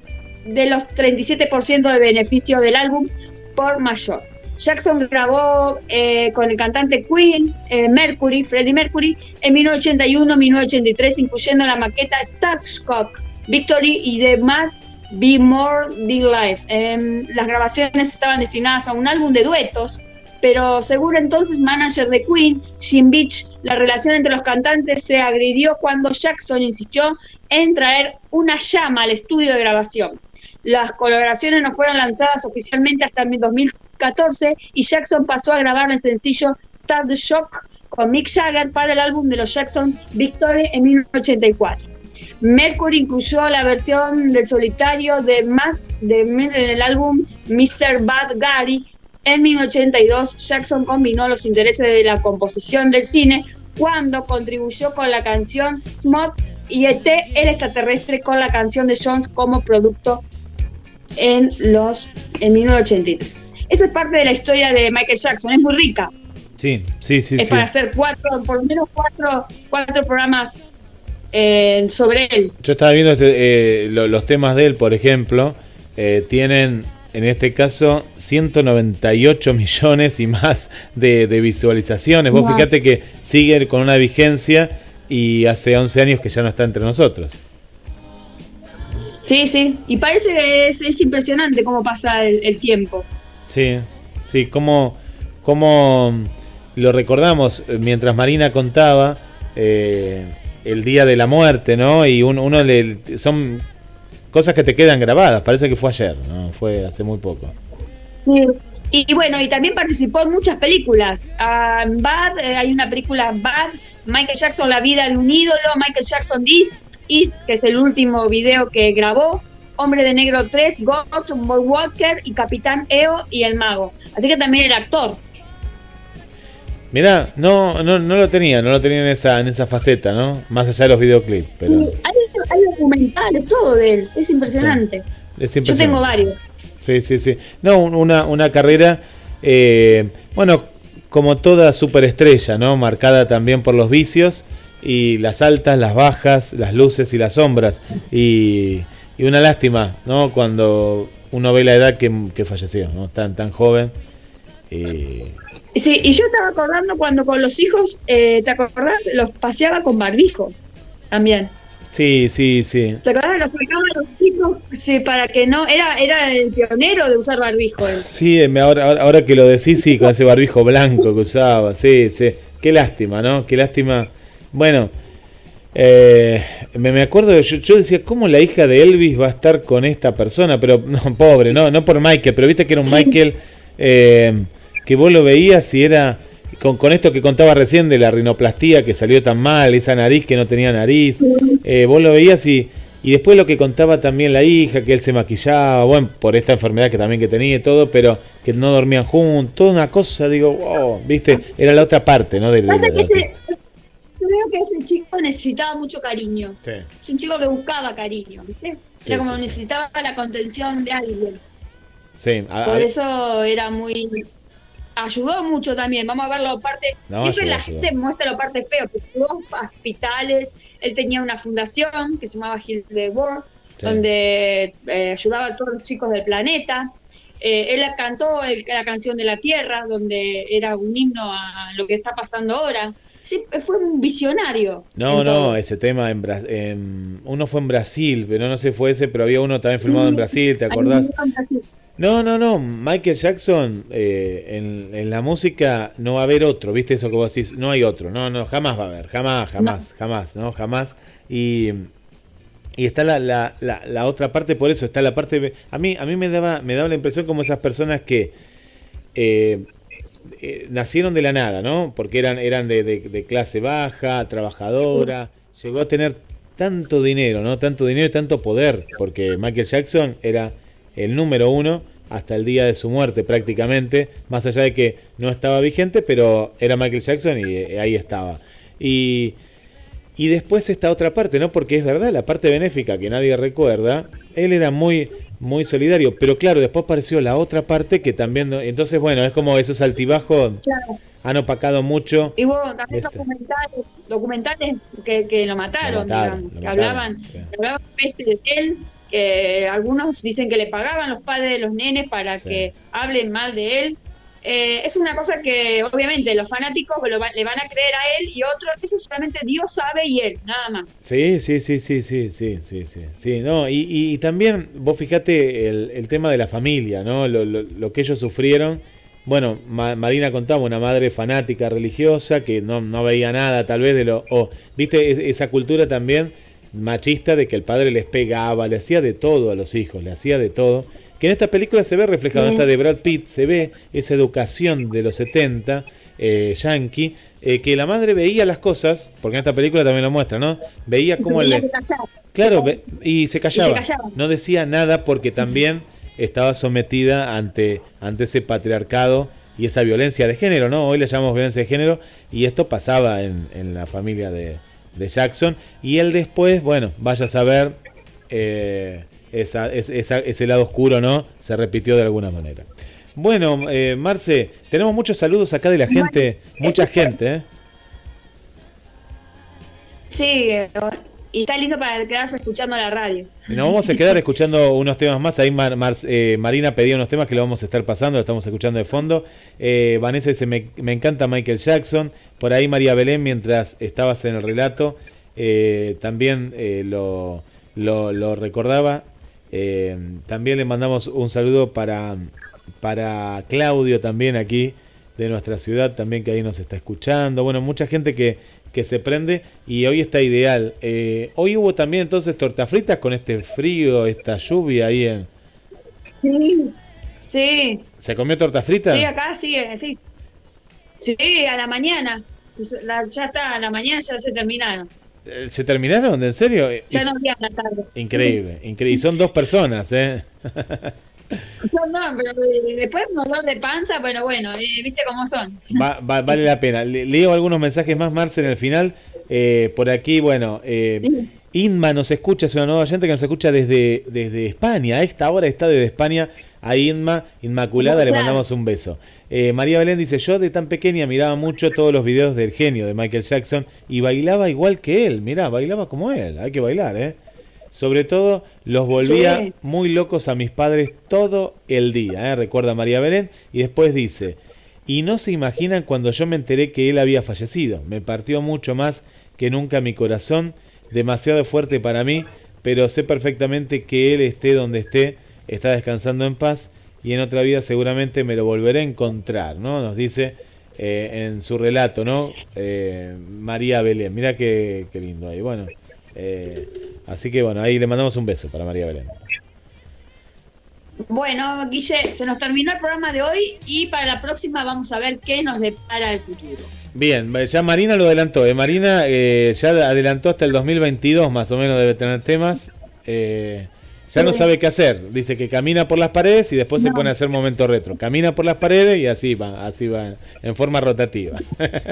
de los 37% de beneficio del álbum por mayor. Jackson grabó eh, con el cantante Queen, eh, Mercury, Freddie Mercury, en 1981-1983, incluyendo la maqueta Starstruck, Victory y Must Be More Big Life. Em, las grabaciones estaban destinadas a un álbum de duetos, pero según entonces manager de Queen, Jim Beach, la relación entre los cantantes se agredió cuando Jackson insistió en traer una llama al estudio de grabación. Las colaboraciones no fueron lanzadas oficialmente hasta el 2014 y Jackson pasó a grabar el sencillo Start the Shock con Mick Jagger para el álbum de los Jackson Victory en 1984. Mercury incluyó la versión del solitario de más de en el álbum Mr. Bad Gary. En 1982, Jackson combinó los intereses de la composición del cine cuando contribuyó con la canción Smog y ET, el extraterrestre, con la canción de Jones como producto en los en 1983. Eso es parte de la historia de Michael Jackson, es muy rica. Sí, sí, sí. es sí. para hacer cuatro, por lo menos cuatro, cuatro programas eh, sobre él. Yo estaba viendo este, eh, lo- los temas de él, por ejemplo, eh, tienen en este caso 198 millones y más de, de visualizaciones. Vos Wow. fíjate que sigue con una vigencia y hace 11 años que ya no está entre nosotros. Sí, sí, y parece que es, es impresionante cómo pasa el, el tiempo. Sí, sí, como, como lo recordamos mientras Marina contaba eh, el día de la muerte, ¿no? Y uno, uno le, son cosas que te quedan grabadas, parece que fue ayer, ¿no? Fue hace muy poco. Sí. Y, bueno, y también participó en muchas películas. En Bad, eh, hay una película Bad, Michael Jackson, La vida de un ídolo, Michael Jackson This Is, que es el último video que grabó, Hombre de Negro 3, Ghost, Walker y Capitán EO y El Mago. Así que también era actor. Mirá, no, no, no lo tenía, no lo tenía en esa, en esa faceta, ¿no? Más allá de los videoclips, pero hay, hay documentales, todo de él, es impresionante. es Yo tengo varios. Sí, sí, sí. No, un- una, una carrera, eh, bueno, como toda superestrella, ¿no? Marcada también por los vicios y las altas, las bajas, las luces y las sombras. Y, y una lástima, ¿no? Cuando uno ve la edad que, que falleció, ¿no? Tan, tan joven. Y, Sí, y yo estaba acordando cuando con los hijos, eh, ¿te acordás? Los paseaba con barbijo también. sí, sí, sí. ¿Te acordás? Los sacaba a los chicos sí, para que no. Era, era el pionero de usar barbijo él. Sí, me- ahora, ahora, ahora que lo decís, sí, con ese barbijo blanco que usaba, sí, sí. Qué lástima, ¿no? Qué lástima. Bueno, eh, me, me acuerdo, yo, yo decía, ¿cómo la hija de Elvis va a estar con esta persona? Pero, no, pobre, no, no por Michael, pero viste que era un Michael eh, que vos lo veías y era con, con esto que contaba recién de la rinoplastía que salió tan mal, esa nariz que no tenía nariz, eh, vos lo veías y, y después lo que contaba también la hija, que él se maquillaba, bueno, por esta enfermedad que también que tenía y todo, pero que no dormían juntos, toda una cosa, digo, wow, viste, era la otra parte, ¿no? Del ese, artista. creo que ese chico necesitaba mucho cariño. Sí. Es un chico que buscaba cariño, ¿viste? Sí, era como sí. necesitaba la contención de alguien. Sí, a- Por a- eso era muy. Ayudó mucho también. Vamos a ver la parte. No, Siempre la gente muestra la parte fea, que ayudó a hospitales. Él tenía una fundación que se llamaba Hill the World, Sí. donde eh, ayudaba a todos los chicos del planeta. Eh, él cantó el- la canción de la Tierra, donde era un himno a lo que está pasando ahora. Sí, fue un visionario. No, en no, ese tema en, Bra- en- uno fue en Brasil, pero no sé fue ese, pero había uno también filmado en Brasil, ¿te acordás? montón así. No, no, no, Michael Jackson eh, en, en la música no va a haber otro, ¿viste eso que vos decís? No hay otro, no, no, jamás va a haber, jamás, jamás, jamás, ¿no? Jamás. Y, y está la, la, la, la otra parte, por eso está la parte... A mí, a mí me, daba, me daba la impresión como esas personas que... eh, eh, nacieron de la nada, ¿no? Porque eran, eran de, de- de clase baja, trabajadora, llegó a tener tanto dinero, ¿no? Tanto dinero y tanto poder, porque Michael Jackson era el número uno hasta el día de su muerte prácticamente, más allá de que no estaba vigente, pero era Michael Jackson y eh, ahí estaba. Y, y después esta otra parte, ¿no? Porque es verdad, la parte benéfica que nadie recuerda, él era muy, muy solidario, pero claro, después apareció la otra parte que también, no- entonces bueno, es como esos altibajos Claro. han opacado mucho. Y hubo también Este. documentales, documentales que, que lo mataron, Lo mataron, digamos, lo que mataron, hablaban, sí. que hablaban peste de él, que algunos dicen que le pagaban los padres de los nenes para Sí. que hablen mal de él. eh, es una cosa que obviamente los fanáticos lo va- le van a creer a él y otros, eso solamente Dios sabe y él, nada más. Sí, sí, sí, sí, sí, sí, sí, sí, sí, no, y, y- y también vos fijate el, el tema de la familia, ¿no? Lo, lo- lo que ellos sufrieron. Bueno, Ma- Marina contaba una madre fanática religiosa que no, no veía nada tal vez de lo... O, viste, Es- esa cultura también machista de que el padre les pegaba, le hacía de todo a los hijos, le hacía de todo. Que en esta película se ve reflejado, en esta de Brad Pitt, se ve esa educación de los 70, eh, yankee, eh, que la madre veía las cosas, porque en esta película también lo muestra, ¿no? Veía cómo le... Claro, ve- y se callaba. callaba. No decía nada porque también estaba sometida ante, ante ese patriarcado y esa violencia de género, ¿no? Hoy le llamamos violencia de género y esto pasaba en, en la familia de, de Jackson. Y él después, bueno, vaya a saber, eh, esa, es- esa- ese lado oscuro, ¿no? Se repitió de alguna manera. Bueno, eh, Marce, tenemos muchos saludos acá de la gente, mucha gente, ¿eh? Sí, y está lindo para quedarse escuchando la radio. Nos vamos a quedar escuchando unos temas más. Ahí eh, Marina pedía unos temas que lo vamos a estar pasando, lo estamos escuchando de fondo. Eh, Vanessa dice, me, me encanta Michael Jackson. Por ahí María Belén, mientras estabas en el relato, eh, también lo, lo- lo recordaba. También le mandamos un saludo para, para Claudio también aquí de nuestra ciudad, también que ahí nos está escuchando. Bueno, mucha gente que, que se prende y hoy está ideal. Eh, hoy hubo también entonces tortas fritas con este frío, esta lluvia ahí en... Sí, sí, ¿Se comió torta frita? sí, acá sigue, sí. Sí, a la mañana. La- ya está, a la mañana ya se terminaron. Eh, ¿Se terminaron? ¿En serio? Ya Y- no había a la tarde. Increíble, increíble. Y son dos personas, ¿eh? No, no, pero eh, después dolor de panza, pero bueno, eh, viste cómo son. Va- va- vale la pena. Le- leo algunos mensajes más, Marce, en el final. Eh, por aquí, bueno, eh, Inma nos escucha, es una nueva oyente que nos escucha desde, desde España. A esta hora está desde España. A Inma, Inmaculada, le mandamos un beso. Eh, María Belén dice, yo de tan pequeña miraba mucho todos los videos del genio de Michael Jackson y bailaba igual que él. Mirá, bailaba como él. Hay que bailar, ¿eh? Sobre todo los volvía Sí. muy locos a mis padres todo el día, ¿eh? recuerda María Belén. Y después dice, y no se imaginan cuando yo me enteré que él había fallecido. Me partió mucho más que nunca mi corazón, demasiado fuerte para mí, pero sé perfectamente que él esté donde esté, está descansando en paz y en otra vida seguramente me lo volveré a encontrar, ¿no? Nos dice eh, en su relato, ¿no? Eh, María Belén, mira qué, qué lindo ahí. Bueno, eh, así que bueno, ahí le mandamos un beso para María Belén. Bueno, Guille, se nos terminó el programa de hoy y para la próxima vamos a ver qué nos depara el futuro. Bien, ya Marina lo adelantó. eh, Marina eh, ya adelantó hasta el 2022, más o menos debe tener temas. Eh, ya no sabe qué hacer. Dice que camina por las paredes y después se pone a hacer momento retro. Camina por las paredes y así va, así va, en forma rotativa.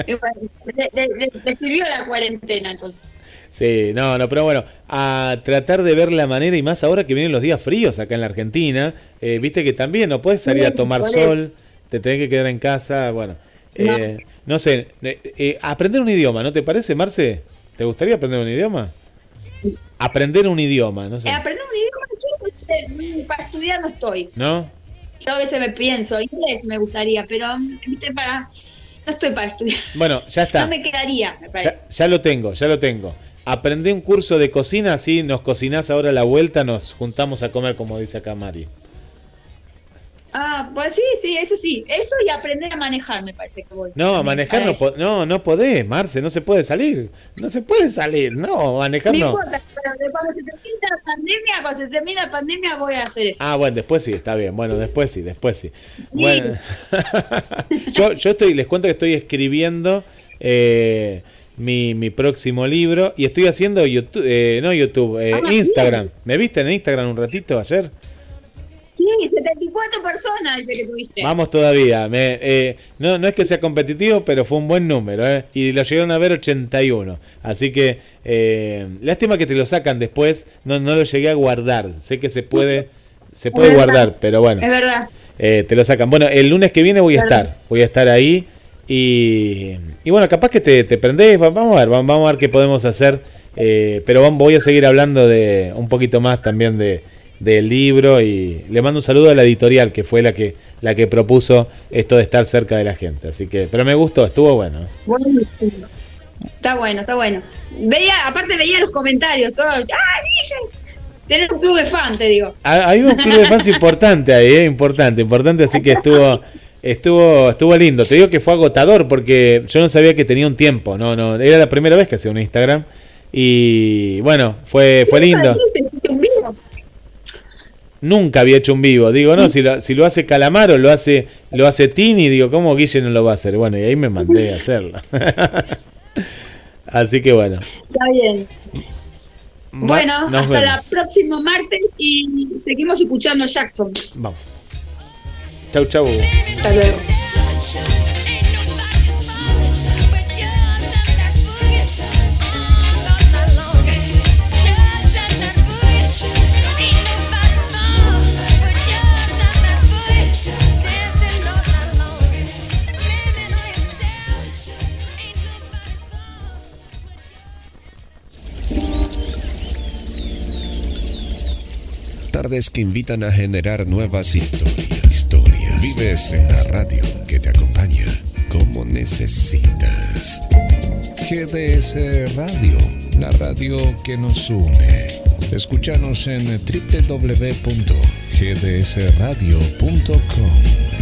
Y bueno, le, le- le- le sirvió la cuarentena entonces. Sí, no, no, pero bueno, a tratar de ver la manera y más ahora que vienen los días fríos acá en la Argentina. eh, Viste que también no puedes salir a tomar sol, te tenés que quedar en casa. Bueno, eh, no sé, eh, eh, aprender un idioma, ¿no te parece, Marce? ¿Te gustaría aprender un idioma? Aprender un idioma, no sé. Eh, aprender un idioma, para estudiar no estoy. ¿No? Yo a veces me pienso, inglés me gustaría, pero viste, para, no estoy para estudiar. Bueno, ya está. No me quedaría, me parece. Ya, ya lo tengo, ya lo tengo. Aprendí un curso de cocina, así nos cocinás ahora a la vuelta, nos juntamos a comer, como dice acá Mari. Ah, pues sí, sí, eso sí. Eso y aprender a manejar, me parece que voy. No, a manejar no, po- no, no podés, Marce, no se puede salir. No se puede salir, no, manejar No no. importa, pero cuando se termine la pandemia, cuando se termine la pandemia voy a hacer eso. Ah, bueno, después sí, está bien. Bueno, después sí, después sí. Bueno, yo, yo estoy, les cuento que estoy escribiendo eh, mi, mi próximo libro y estoy haciendo YouTube, eh, no YouTube, eh, Ah, Instagram. ¿Me viste en Instagram un ratito ayer? Sí, 74 personas dice que tuviste. Vamos todavía. Me, eh, no, no es que sea competitivo, pero fue un buen número. ¿eh? Y lo llegaron a ver 81. Así que, eh, lástima que te lo sacan después. No, no lo llegué a guardar. Sé que se puede, se puede guardar, pero bueno, Es verdad. eh, te lo sacan. Bueno, el lunes que viene voy a estar. Voy a estar ahí. Y, y bueno, capaz que te, te prendés. va- Vamos a ver, va- vamos a ver qué podemos hacer. eh, pero voy a seguir hablando de un poquito más también de del libro y le mando un saludo a la editorial que fue la que la que propuso esto de estar cerca de la gente. Así que, pero me gustó, estuvo bueno. Está bueno, está bueno. Veía, aparte veía los comentarios, todos, ¡ah, dije! Tener un club de fan, te digo. Ha- Hay un club de fans importante ahí, ¿eh? importante, importante, así que estuvo estuvo estuvo lindo. Te digo que fue agotador porque yo no sabía que tenía un tiempo, no no, era la primera vez que hacía un Instagram y bueno, fue fue lindo. Nunca había hecho un vivo. Digo, no, si lo, si lo hace Calamaro, lo hace lo hace Tini, digo, ¿cómo Guille no lo va a hacer? Bueno, y ahí me mandé a hacerlo. Así que bueno. Está bien. Bueno, nos hasta el próximo martes y seguimos escuchando a Jackson. Vamos. Chau, chau. Hasta luego. Tardes que invitan a generar nuevas historias. Historias. Vives en la radio que te acompaña como necesitas. GDS Radio, la radio que nos une. Escúchanos en www.gdsradio.com.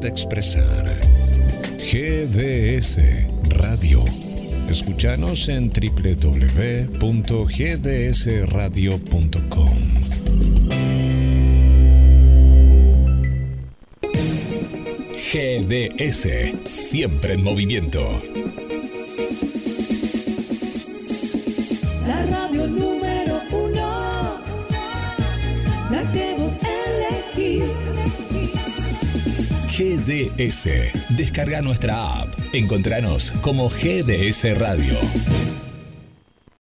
gusta expresar. GDS Radio. Escúchanos en www.gdsradio.com. GDS, siempre en movimiento. Descarga nuestra app. Encontranos como GDS Radio.